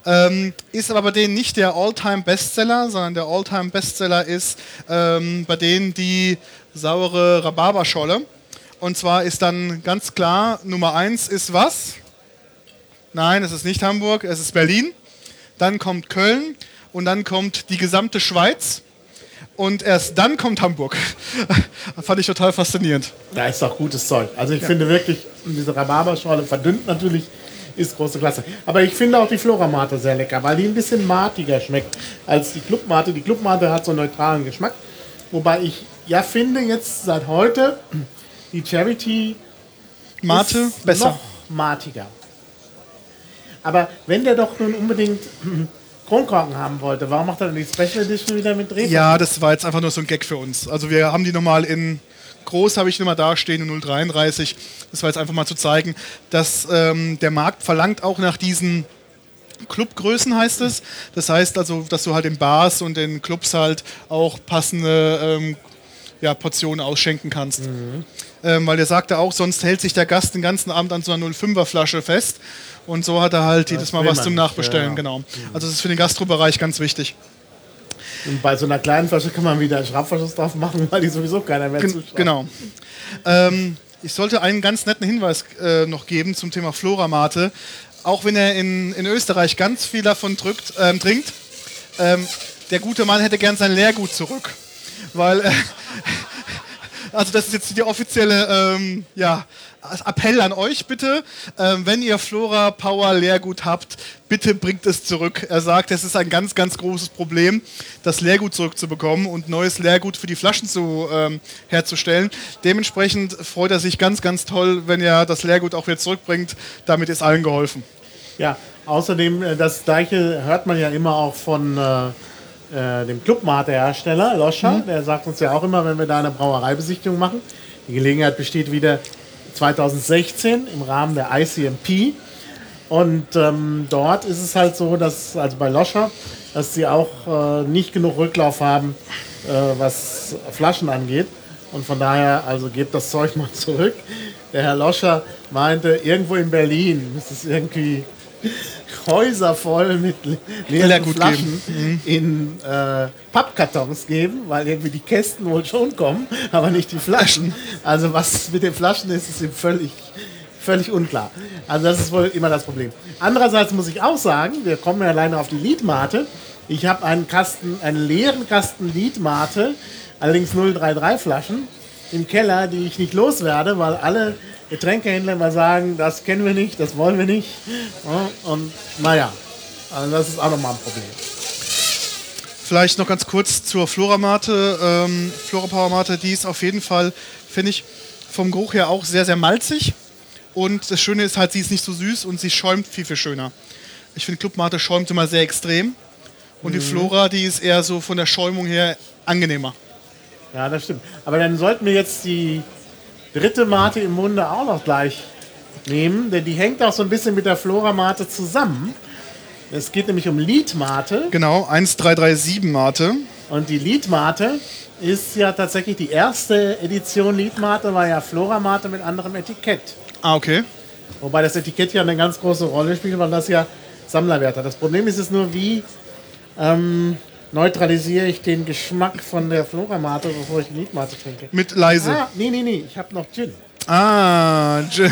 Ähm, ist aber bei denen nicht der All-Time-Bestseller, sondern der All-Time-Bestseller ist ähm, bei denen die saure Rhabarberscholle. Und zwar ist dann ganz klar, Nummer 1 ist was? Nein, es ist nicht Hamburg, es ist Berlin. Dann kommt Köln und dann kommt die gesamte Schweiz. Und erst dann kommt Hamburg. Fand ich total faszinierend. Da ist doch gutes Zeug. Also ich finde wirklich, diese Rhabarberschorle verdünnt natürlich, ist große Klasse. Aber ich finde auch die Floramate sehr lecker, weil die ein bisschen matiger schmeckt als die Clubmate. Die Clubmate hat so einen neutralen Geschmack. Wobei ich ja finde jetzt seit heute, die Charity Mate, besser. noch matiger. Aber wenn der doch nun unbedingt Kronkorken haben wollte, warum macht er denn die Special Edition wieder mit Dreh? Ja, das war jetzt einfach nur so ein Gag für uns. Also wir haben die nochmal in groß, habe ich nochmal da stehen, in 033. Das war jetzt einfach mal zu zeigen, dass ähm, der Markt verlangt auch nach diesen Clubgrößen heißt es. Das heißt also, dass du halt in Bars und in Clubs halt auch passende ähm, ja, Portionen ausschenken kannst. Ähm, weil der sagte auch, sonst hält sich der Gast den ganzen Abend an so einer 05er Flasche fest. Und so hat er halt jedes Mal was zum Nachbestellen, ja, ja. genau. Also das ist für den Gastrobereich ganz wichtig. Und bei so einer kleinen Flasche kann man wieder Schraubverschluss drauf machen, weil die sowieso keiner mehr Gen zuschaut. genau. Ähm, ich sollte einen ganz netten Hinweis äh, noch geben zum Thema Floramate. Auch wenn er in, in Österreich ganz viel davon drückt, ähm, trinkt, ähm, der gute Mann hätte gern sein Leergut zurück. Weil, äh, also das ist jetzt die offizielle ähm, ja, Appell an euch bitte, ähm, wenn ihr Flora Power Leergut habt, bitte bringt es zurück. Er sagt, es ist ein ganz, ganz großes Problem, das Leergut zurückzubekommen und neues Leergut für die Flaschen zu, ähm, herzustellen. Dementsprechend freut er sich ganz, ganz toll, wenn er das Leergut auch wieder zurückbringt. Damit ist allen geholfen. Ja, außerdem, äh, das gleiche hört man ja immer auch von äh, äh, dem Clubmate-Hersteller, Loscha. Der sagt uns ja auch immer, wenn wir da eine Brauereibesichtigung machen. Die Gelegenheit besteht wieder 2016 im Rahmen der ICMP. Und ähm, dort ist es halt so, dass, also bei Loscha, dass sie auch äh, nicht genug Rücklauf haben, äh, was Flaschen angeht. Und von daher, also gebt das Zeug mal zurück. Der Herr Loscher meinte, irgendwo in Berlin müsste es irgendwie Häuser voll mit le- leeren Flaschen in äh, Pappkartons geben, weil irgendwie die Kästen wohl schon kommen, aber nicht die Flaschen. Also was mit den Flaschen ist, ist ihm völlig, völlig unklar. Also das ist wohl immer das Problem. Andererseits muss ich auch sagen, wir kommen ja alleine auf die Liedmate. Ich habe einen Kasten, einen leeren Kasten Liedmate, allerdings 033 Flaschen im Keller, die ich nicht loswerde, weil alle Getränkehändler immer sagen, das kennen wir nicht, das wollen wir nicht. Und naja, also das ist auch nochmal ein Problem. Vielleicht noch ganz kurz zur Floramate. Ähm, Flora Power Mate, die ist auf jeden Fall, finde ich, vom Geruch her auch sehr, sehr malzig. Und das Schöne ist halt, sie ist nicht so süß und sie schäumt viel, viel schöner. Ich finde, Clubmate schäumt immer sehr extrem. Und die Flora, die ist eher so von der Schäumung her angenehmer. Ja, das stimmt. Aber dann sollten wir jetzt die dritte Mate im Munde auch noch gleich nehmen, denn die hängt auch so ein bisschen mit der Flora-Mate zusammen. Es geht nämlich um Liedmate Genau, 1337 Mate. und die Liedmate ist ja tatsächlich die erste Edition Liedmate, war ja Flora-Mate mit anderem Etikett. Ah, okay. Wobei das Etikett ja eine ganz große Rolle spielt, weil das ja Sammlerwert hat. Das Problem ist es nur, wie ähm, neutralisiere ich den Geschmack von der Flora-Mate, bevor ich die Liedmate trinke. Mit leise. Ah, nee, nee, nee, ich habe noch Gin. Ah, J-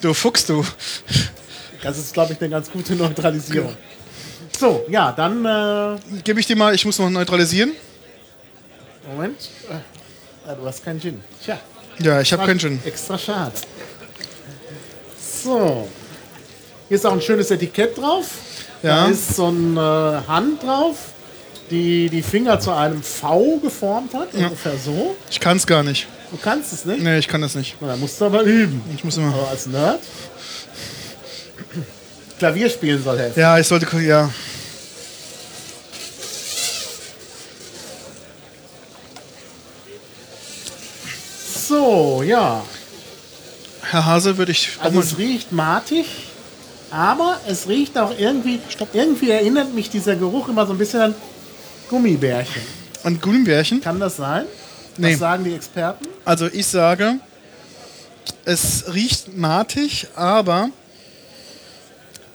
du Fuchs, du. Das ist, glaube ich, eine ganz gute Neutralisierung. So, ja, dann, äh, Gebe ich dir mal, ich muss noch neutralisieren. Moment. Äh, ah, du hast keinen Gin. Tja. Ja, ich habe keinen Gin. Extra schade. So. Hier ist auch ein schönes Etikett drauf. Ja. Da ist so eine Hand drauf, die die Finger zu einem V geformt hat. Ungefähr so. Ich kann es gar nicht. Du kannst es nicht. Nee, ich kann das nicht. Na, dann musst du aber üben. Ich muss immer. Aber als Nerd. Klavier spielen soll helfen. Ja, ich sollte. Ja. So, ja. Herr Hase, würde ich. Also es riecht matig, aber es riecht auch irgendwie, irgendwie erinnert mich dieser Geruch immer so ein bisschen an Gummibärchen. An Gummibärchen. Kann das sein? Nee. Was sagen die Experten? Also ich sage, es riecht matig, aber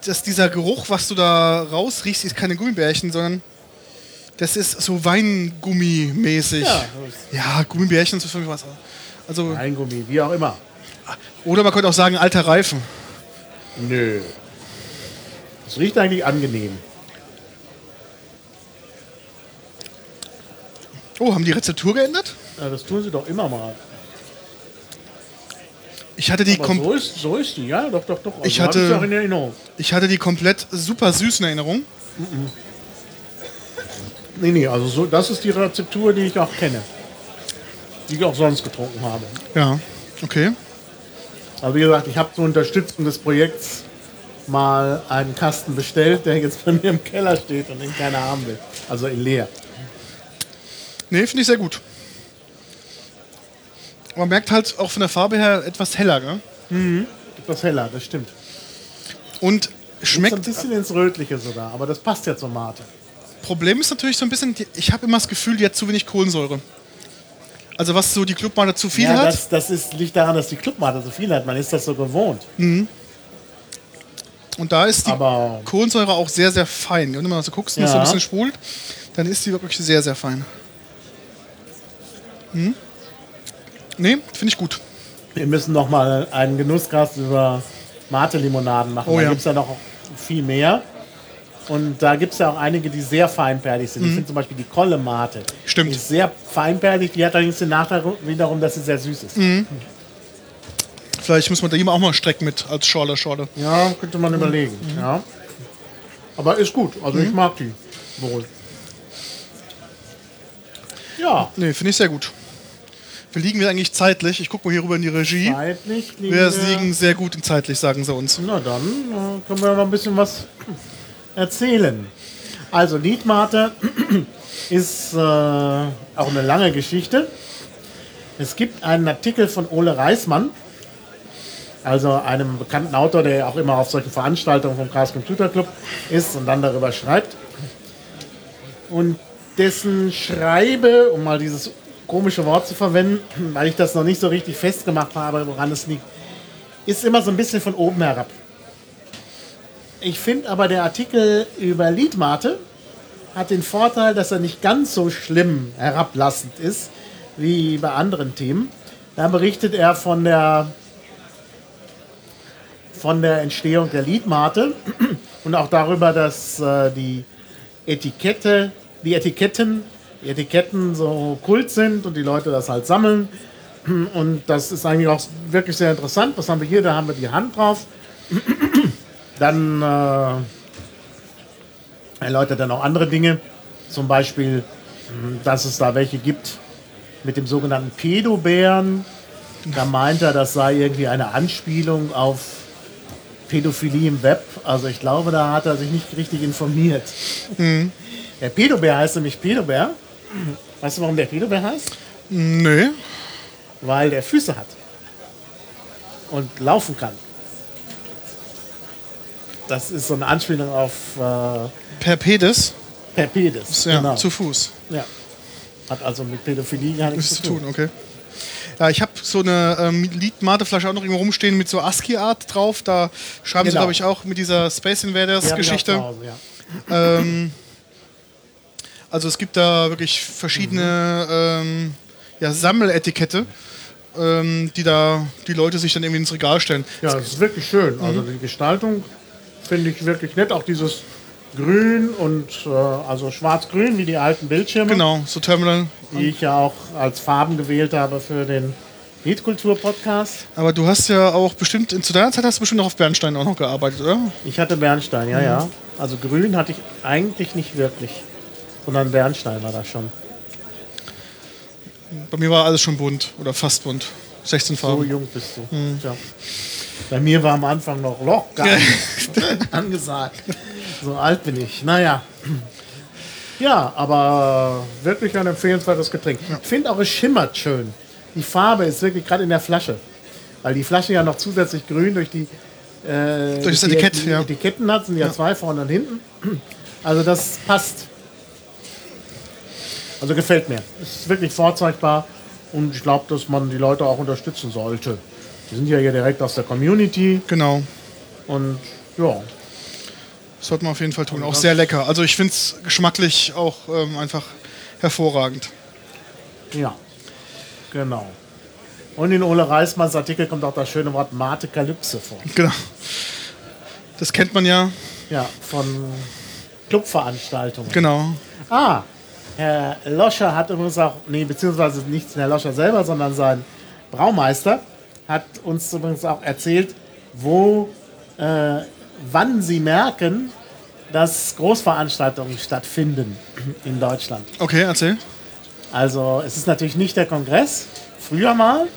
dass dieser Geruch, was du da rausriechst, ist keine Gummibärchen, sondern das ist so Weingummi-mäßig. Ja. Ja, Gummibärchen ist für mich was. Also, Weingummi, wie auch immer. oder man könnte auch sagen, alter Reifen. Nö. Es riecht eigentlich angenehm. Oh, haben die Rezeptur geändert? Ja, das tun sie doch immer mal. Ich hatte die, Aber kom so ist, so ist die, ja, doch, doch, doch. Also Ich hatte- auch in Erinnerung. ich hatte die komplett super süßen Erinnerung. Nee, nee, also so, das ist die Rezeptur, die ich auch kenne. Die ich auch sonst getrunken habe. Ja, okay. Aber wie gesagt, ich habe zur Unterstützung des Projekts mal einen Kasten bestellt, der jetzt bei mir im Keller steht und den keiner haben will. Also in leer. Nee, finde ich sehr gut. Man merkt halt auch von der Farbe her etwas heller, ne? Etwas heller, das stimmt. Und Schmeckt ein schmeckt. bisschen ins Rötliche sogar, aber das passt ja zur Mate. Problem ist natürlich so ein bisschen, ich habe immer das Gefühl, die hat zu wenig Kohlensäure. Also was so die Clubmate zu viel ja, hat. das, das ist, liegt daran, dass die Clubmate so viel hat. Man ist das so gewohnt. Und da ist die Aber Kohlensäure auch sehr, sehr fein. Wenn du mal so guckst und das so ein Ja. bisschen spult, dann ist die wirklich sehr, sehr fein. Hm? Nee, finde ich gut. wir müssen noch mal einen Genussgast über Mate-Limonaden machen. Oh da ja. gibt es ja noch viel mehr. Und da gibt es ja auch einige, die sehr feinperlig sind. Ich finde zum Beispiel die Kolle Mate. Mhm. Stimmt. Die ist sehr feinperlig. Die hat allerdings den Nachteil wiederum, dass sie sehr süß ist. Mhm. Vielleicht muss man da jemand auch mal strecken mit als Schorle, Schorle. Ja, könnte man überlegen. Ja. Aber ist gut. Also ich mag die wohl. Ja, Nee, finde ich sehr gut. Wir liegen wir eigentlich zeitlich. Ich gucke mal hier rüber in die Regie. zeitlich liegen Wir wir- liegen sehr gut in zeitlich, sagen sie uns. Na dann äh, können wir noch ein bisschen was erzählen. Also Liedmate ist äh, auch eine lange Geschichte. Es gibt einen Artikel von Ole Reismann, also einem bekannten Autor, der auch immer auf solchen Veranstaltungen vom Chaos Computer Club ist und dann darüber schreibt. Und dessen Schreibe, um mal dieses komische Wort zu verwenden, weil ich das noch nicht so richtig festgemacht habe, woran es liegt, ist immer so ein bisschen von oben herab. Ich finde aber der Artikel über Liedmate hat den Vorteil, dass er nicht ganz so schlimm herablassend ist wie bei anderen Themen. Da berichtet er von der von der Entstehung der Liedmate und auch darüber, dass äh, die Etikette, die Etiketten, die Etiketten so kult sind und die Leute das halt sammeln. Und das ist eigentlich auch wirklich sehr interessant. Was haben wir hier? Da haben wir die Hand drauf. Dann äh, erläutert er noch andere Dinge. Zum Beispiel, mh, dass es da welche gibt mit dem sogenannten Pedobären. Da meint er, das sei irgendwie eine Anspielung auf Pädophilie im Web. Also ich glaube, da hat er sich nicht richtig informiert. Der Pedobär heißt nämlich Pedobär. Weißt du, warum der Pedobär heißt? Nö. Weil der Füße hat und laufen kann. Das ist so eine Anspielung auf äh, Per Pedis. Perpedes. Ja, genau. zu Fuß. ja. Hat also mit Pädophilie gar nichts zu tun, okay. Ja, ich habe so eine ähm, Liedmateflasche auch noch irgendwo rumstehen mit so ASCII-Art drauf. Da schreiben sie, Genau. glaube ich, auch mit dieser Space Invaders-Geschichte. Ja. Ähm, Also es gibt da wirklich verschiedene ähm, ja, Sammeletikette, ähm, die da die Leute sich dann irgendwie ins Regal stellen. Ja, es ist wirklich schön. Also die Gestaltung finde ich wirklich nett. Auch dieses Grün und äh, also Schwarz-Grün wie die alten Bildschirme, Genau, so Terminal. die ich ja auch als Farben gewählt habe für den Liedkultur-Podcast. Aber du hast ja auch bestimmt, zu deiner Zeit hast du bestimmt noch auf Bernstein auch noch gearbeitet, oder? Ich hatte Bernstein, ja, ja. Also Grün hatte ich eigentlich nicht wirklich, sondern Bernstein war das schon. Bei mir war alles schon bunt oder fast bunt. 16 So Farben. jung bist du. Tja. Bei mir war am Anfang noch locker angesagt. So alt bin ich. Naja. Ja, aber wirklich ein empfehlenswertes Getränk. Ich finde auch, es schimmert schön. Die Farbe ist wirklich gerade in der Flasche. Weil die Flasche ja noch zusätzlich grün durch die, äh, Durch das die Etikett, die ja. Etiketten hat, sind ja, zwei vorne und hinten. Also das passt. Also gefällt mir. Es ist wirklich vorzeigbar und ich glaube, dass man die Leute auch unterstützen sollte. Die sind ja hier direkt aus der Community Genau. und ja, Das sollte man auf jeden Fall tun. Auch sehr lecker. Also ich finde es geschmacklich auch ähm, einfach hervorragend. ja, genau. Und in Ole Reismanns Artikel kommt auch das schöne Wort Matekalypse vor. Genau. Das kennt man ja. Ja, von Clubveranstaltungen. Genau. Ah, Herr Loscher hat übrigens auch, nee, beziehungsweise nicht Herr Loscher selber, sondern sein Braumeister hat uns übrigens auch erzählt, wo, äh, wann sie merken, dass Großveranstaltungen stattfinden in Deutschland. Okay, erzähl. Also es ist natürlich nicht der Kongress, früher mal,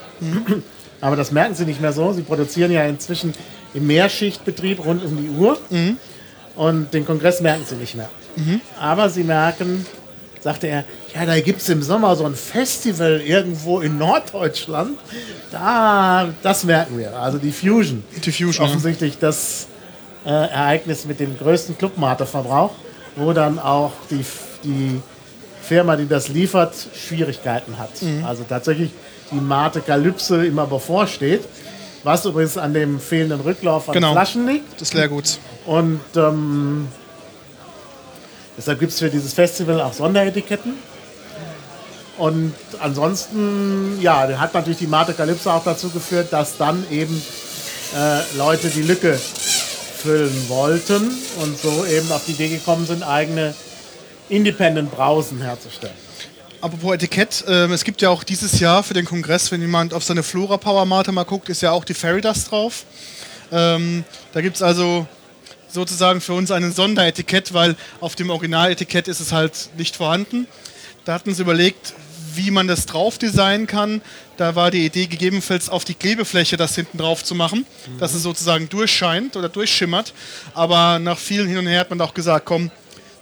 aber das merken sie nicht mehr so. Sie produzieren ja inzwischen im Mehrschichtbetrieb rund um die Uhr und den Kongress merken sie nicht mehr. Aber sie merken, sagte er, ja, da gibt es im Sommer so ein Festival irgendwo in Norddeutschland. Da, das merken wir. Also die Fusion. Die Fusion. Offensichtlich das äh, Ereignis mit dem größten Clubmate-Verbrauch, wo dann auch die, die Firma, die das liefert, Schwierigkeiten hat. Mhm. Also tatsächlich die Mate-Kalypse immer bevorsteht. Was übrigens an dem fehlenden Rücklauf an Genau. Flaschen liegt. Das Leerguts. Und ähm, deshalb gibt es für dieses Festival auch Sonderetiketten. Und ansonsten, ja, hat natürlich die Mate Calypso auch dazu geführt, dass dann eben äh, Leute die Lücke füllen wollten und so eben auf die Idee gekommen sind, eigene Independent Brausen herzustellen. Apropos Etikett, ähm, es gibt ja auch dieses Jahr für den Kongress, wenn jemand auf seine Flora Power Mate mal guckt, ist ja auch die Fairy Dust drauf. Ähm, da gibt es also sozusagen für uns ein Sonderetikett, weil auf dem Originaletikett ist es halt nicht vorhanden. Da hatten sie überlegt, wie man das drauf designen kann. Da war die Idee gegebenenfalls auf die Klebefläche das hinten drauf zu machen, dass es sozusagen durchscheint oder durchschimmert. Aber nach vielen hin und her hat man auch gesagt, komm,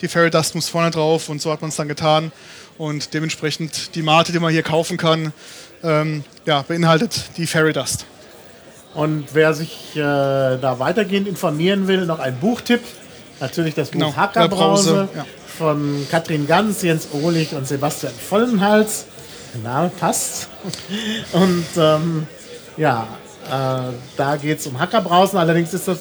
die Fairy Dust muss vorne drauf und so hat man es dann getan. Und dementsprechend die Mate, die man hier kaufen kann, ähm, ja, beinhaltet die Fairy Dust. Und wer sich äh, da weitergehend informieren will, noch ein Buchtipp. Natürlich das Buch Genau, Hackerbrause Brause, ja. von Katrin Ganz, Jens Ohlich und Sebastian Vollenhals. Der Name passt. Und ähm, ja, äh, da geht es um Hackerbrausen. Allerdings ist das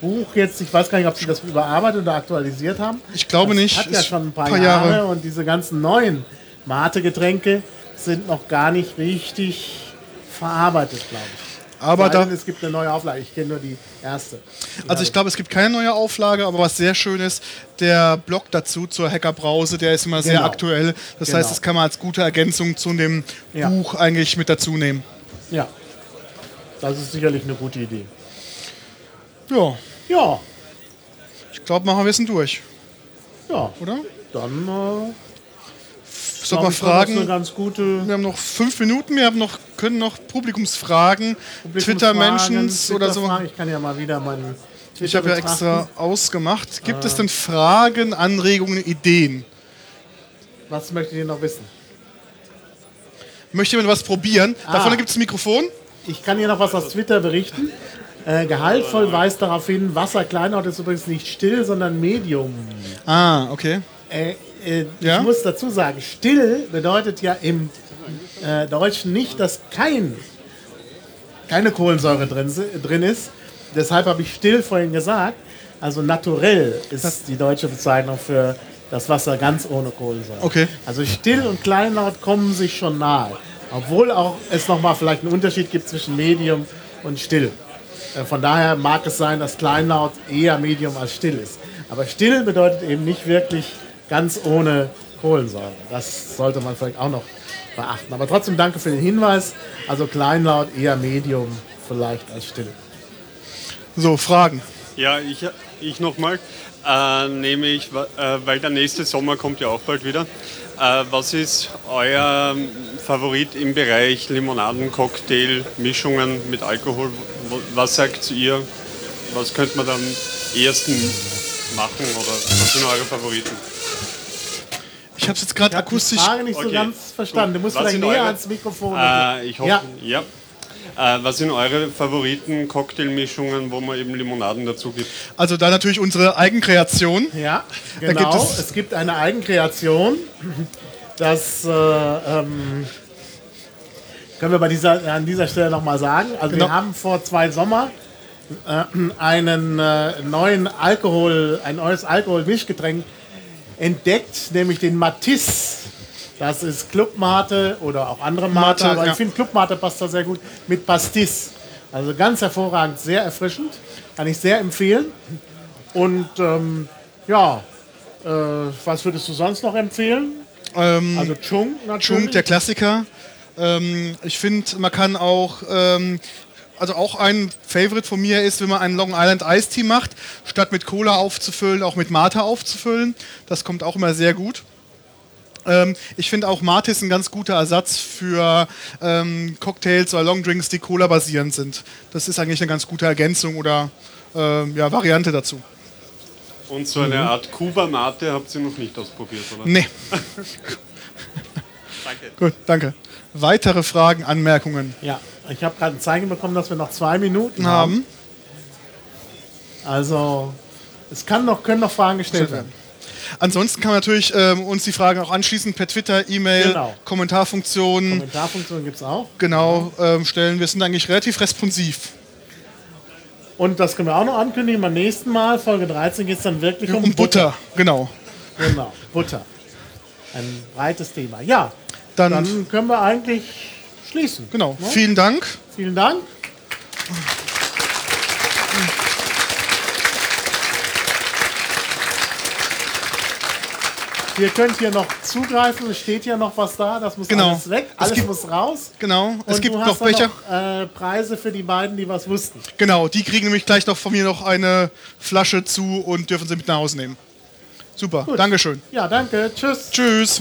Buch jetzt, ich weiß gar nicht, ob sie das überarbeitet oder aktualisiert haben. Ich glaube das nicht. Hat ja Ist schon ein paar, paar Jahre. Jahre. und diese ganzen neuen Mate-Getränke sind noch gar nicht richtig verarbeitet, glaube ich. Aber da, es gibt eine neue Auflage. Ich kenne nur die erste. also ich glaube, es gibt keine neue Auflage, aber was sehr schön ist, der Blog dazu zur Hackerbrause, der ist immer sehr Genau. aktuell. Das Genau. heißt, das kann man als gute Ergänzung zu dem Ja. Buch eigentlich mit dazu nehmen. Ja, das ist sicherlich eine gute Idee. Ja, Ja, ich glaube, machen wir es durch, ja, oder? dann äh, Soll eine fragen? Wir haben noch fünf Minuten, wir haben noch, können noch Publikumsfragen, Twitter-Mentions Publikumsfragen, oder so. Ich kann ja mal wieder meinen Twitter Ich habe ja extra ausgemacht. Gibt es denn Fragen, Anregungen, Ideen? Was möchtet ihr noch wissen? Möchte jemand was probieren? Da Ah. vorne gibt es ein Mikrofon. Ich kann hier noch was aus Twitter berichten. Äh, gehaltvoll weist darauf hin, Wasser Kleinort ist übrigens nicht still, sondern Medium. Ah, okay. Äh, äh, Ja? Ich muss dazu sagen, still bedeutet ja im äh, Deutschen nicht, dass kein, keine Kohlensäure drin, drin ist. Deshalb habe ich still vorhin gesagt. Also naturell ist die deutsche Bezeichnung für das Wasser ganz ohne Kohlensäure. Okay. Also still und kleinlaut kommen sich schon nahe. Obwohl auch es nochmal vielleicht einen Unterschied gibt zwischen Medium und still. Äh, Von daher mag es sein, dass kleinlaut eher Medium als still ist. Aber still bedeutet eben nicht wirklich ganz ohne Kohlensäure. Das sollte man vielleicht auch noch beachten. Aber trotzdem danke für den Hinweis. Also kleinlaut eher Medium vielleicht als still. So, Fragen. Ja, ich, ich nochmal. Äh, nämlich, äh, weil der nächste Sommer kommt ja auch bald wieder. Äh, was ist euer Favorit im Bereich Limonaden, Cocktail, Mischungen mit Alkohol? Was sagt ihr? Was könnte man am ehesten machen oder was sind eure Favoriten? Ich habe es jetzt gerade Ich habe akustisch. Nicht so Okay. ganz verstanden. Du musst Was vielleicht sind näher eure- ans Mikrofon. Äh, ich hoffe, Ja. ja. Äh, was sind eure Favoriten Cocktailmischungen, wo man eben Limonaden dazu gibt? Also da natürlich unsere Eigenkreation. Ja, Da gibt genau. es- es, gibt eine Eigenkreation. Das äh, ähm, können wir bei dieser, an dieser Stelle nochmal sagen. Also Genau. wir haben vor zwei Sommer einen äh, neuen Alkohol, ein neues Alkoholmischgetränk entdeckt, nämlich den Matisse. Das ist Clubmate oder auch andere Mate, Mate, aber ja. ich finde Clubmate passt da sehr gut mit Pastis. Also ganz hervorragend, sehr erfrischend, kann ich sehr empfehlen. Und ähm, ja, äh, was würdest du sonst noch empfehlen? Ähm, Also Chung natürlich. Chung, der Klassiker. Ähm, ich finde, man kann auch, ähm, also auch ein Favorite von mir ist, wenn man einen Long Island Ice Tea macht, statt mit Cola aufzufüllen, auch mit Mate aufzufüllen. Das kommt auch immer sehr gut. Ähm, ich finde auch Mate ist ein ganz guter Ersatz für ähm, Cocktails oder Longdrinks, die Cola basierend sind. Das ist eigentlich eine ganz gute Ergänzung oder ähm, ja, Variante dazu. Und so eine Art Kuba-Mate habt ihr noch nicht ausprobiert, oder? Nee. Danke. Gut, danke. Weitere Fragen, Anmerkungen Ja, ich habe gerade ein Zeichen bekommen, dass wir noch zwei Minuten haben. haben? Also es kann noch, können noch Fragen gestellt werden. Ansonsten kann man natürlich ähm, uns die Fragen auch anschließend per Twitter, E-Mail, Genau. Kommentarfunktion Kommentarfunktion gibt es auch. genau ähm, stellen. Wir sind eigentlich relativ responsiv. Und das können wir auch noch ankündigen. Beim nächsten Mal, Folge 13, geht es dann wirklich um, Um Butter, genau. Genau, Butter. Ein breites Thema. Ja, Dann, dann können wir eigentlich schließen. genau. Ne? Vielen Dank. Vielen Dank. Ihr könnt hier noch zugreifen, es steht hier noch was da, das muss Genau. alles weg, Es alles gibt- muss raus. Genau. Es gibt noch Becher. Noch, äh, Preise für die beiden, die was wussten. Genau, die kriegen nämlich gleich noch von mir noch eine Flasche zu und dürfen sie mit nach Hause nehmen. Super, Dankeschön. Ja, danke. Tschüss. Tschüss.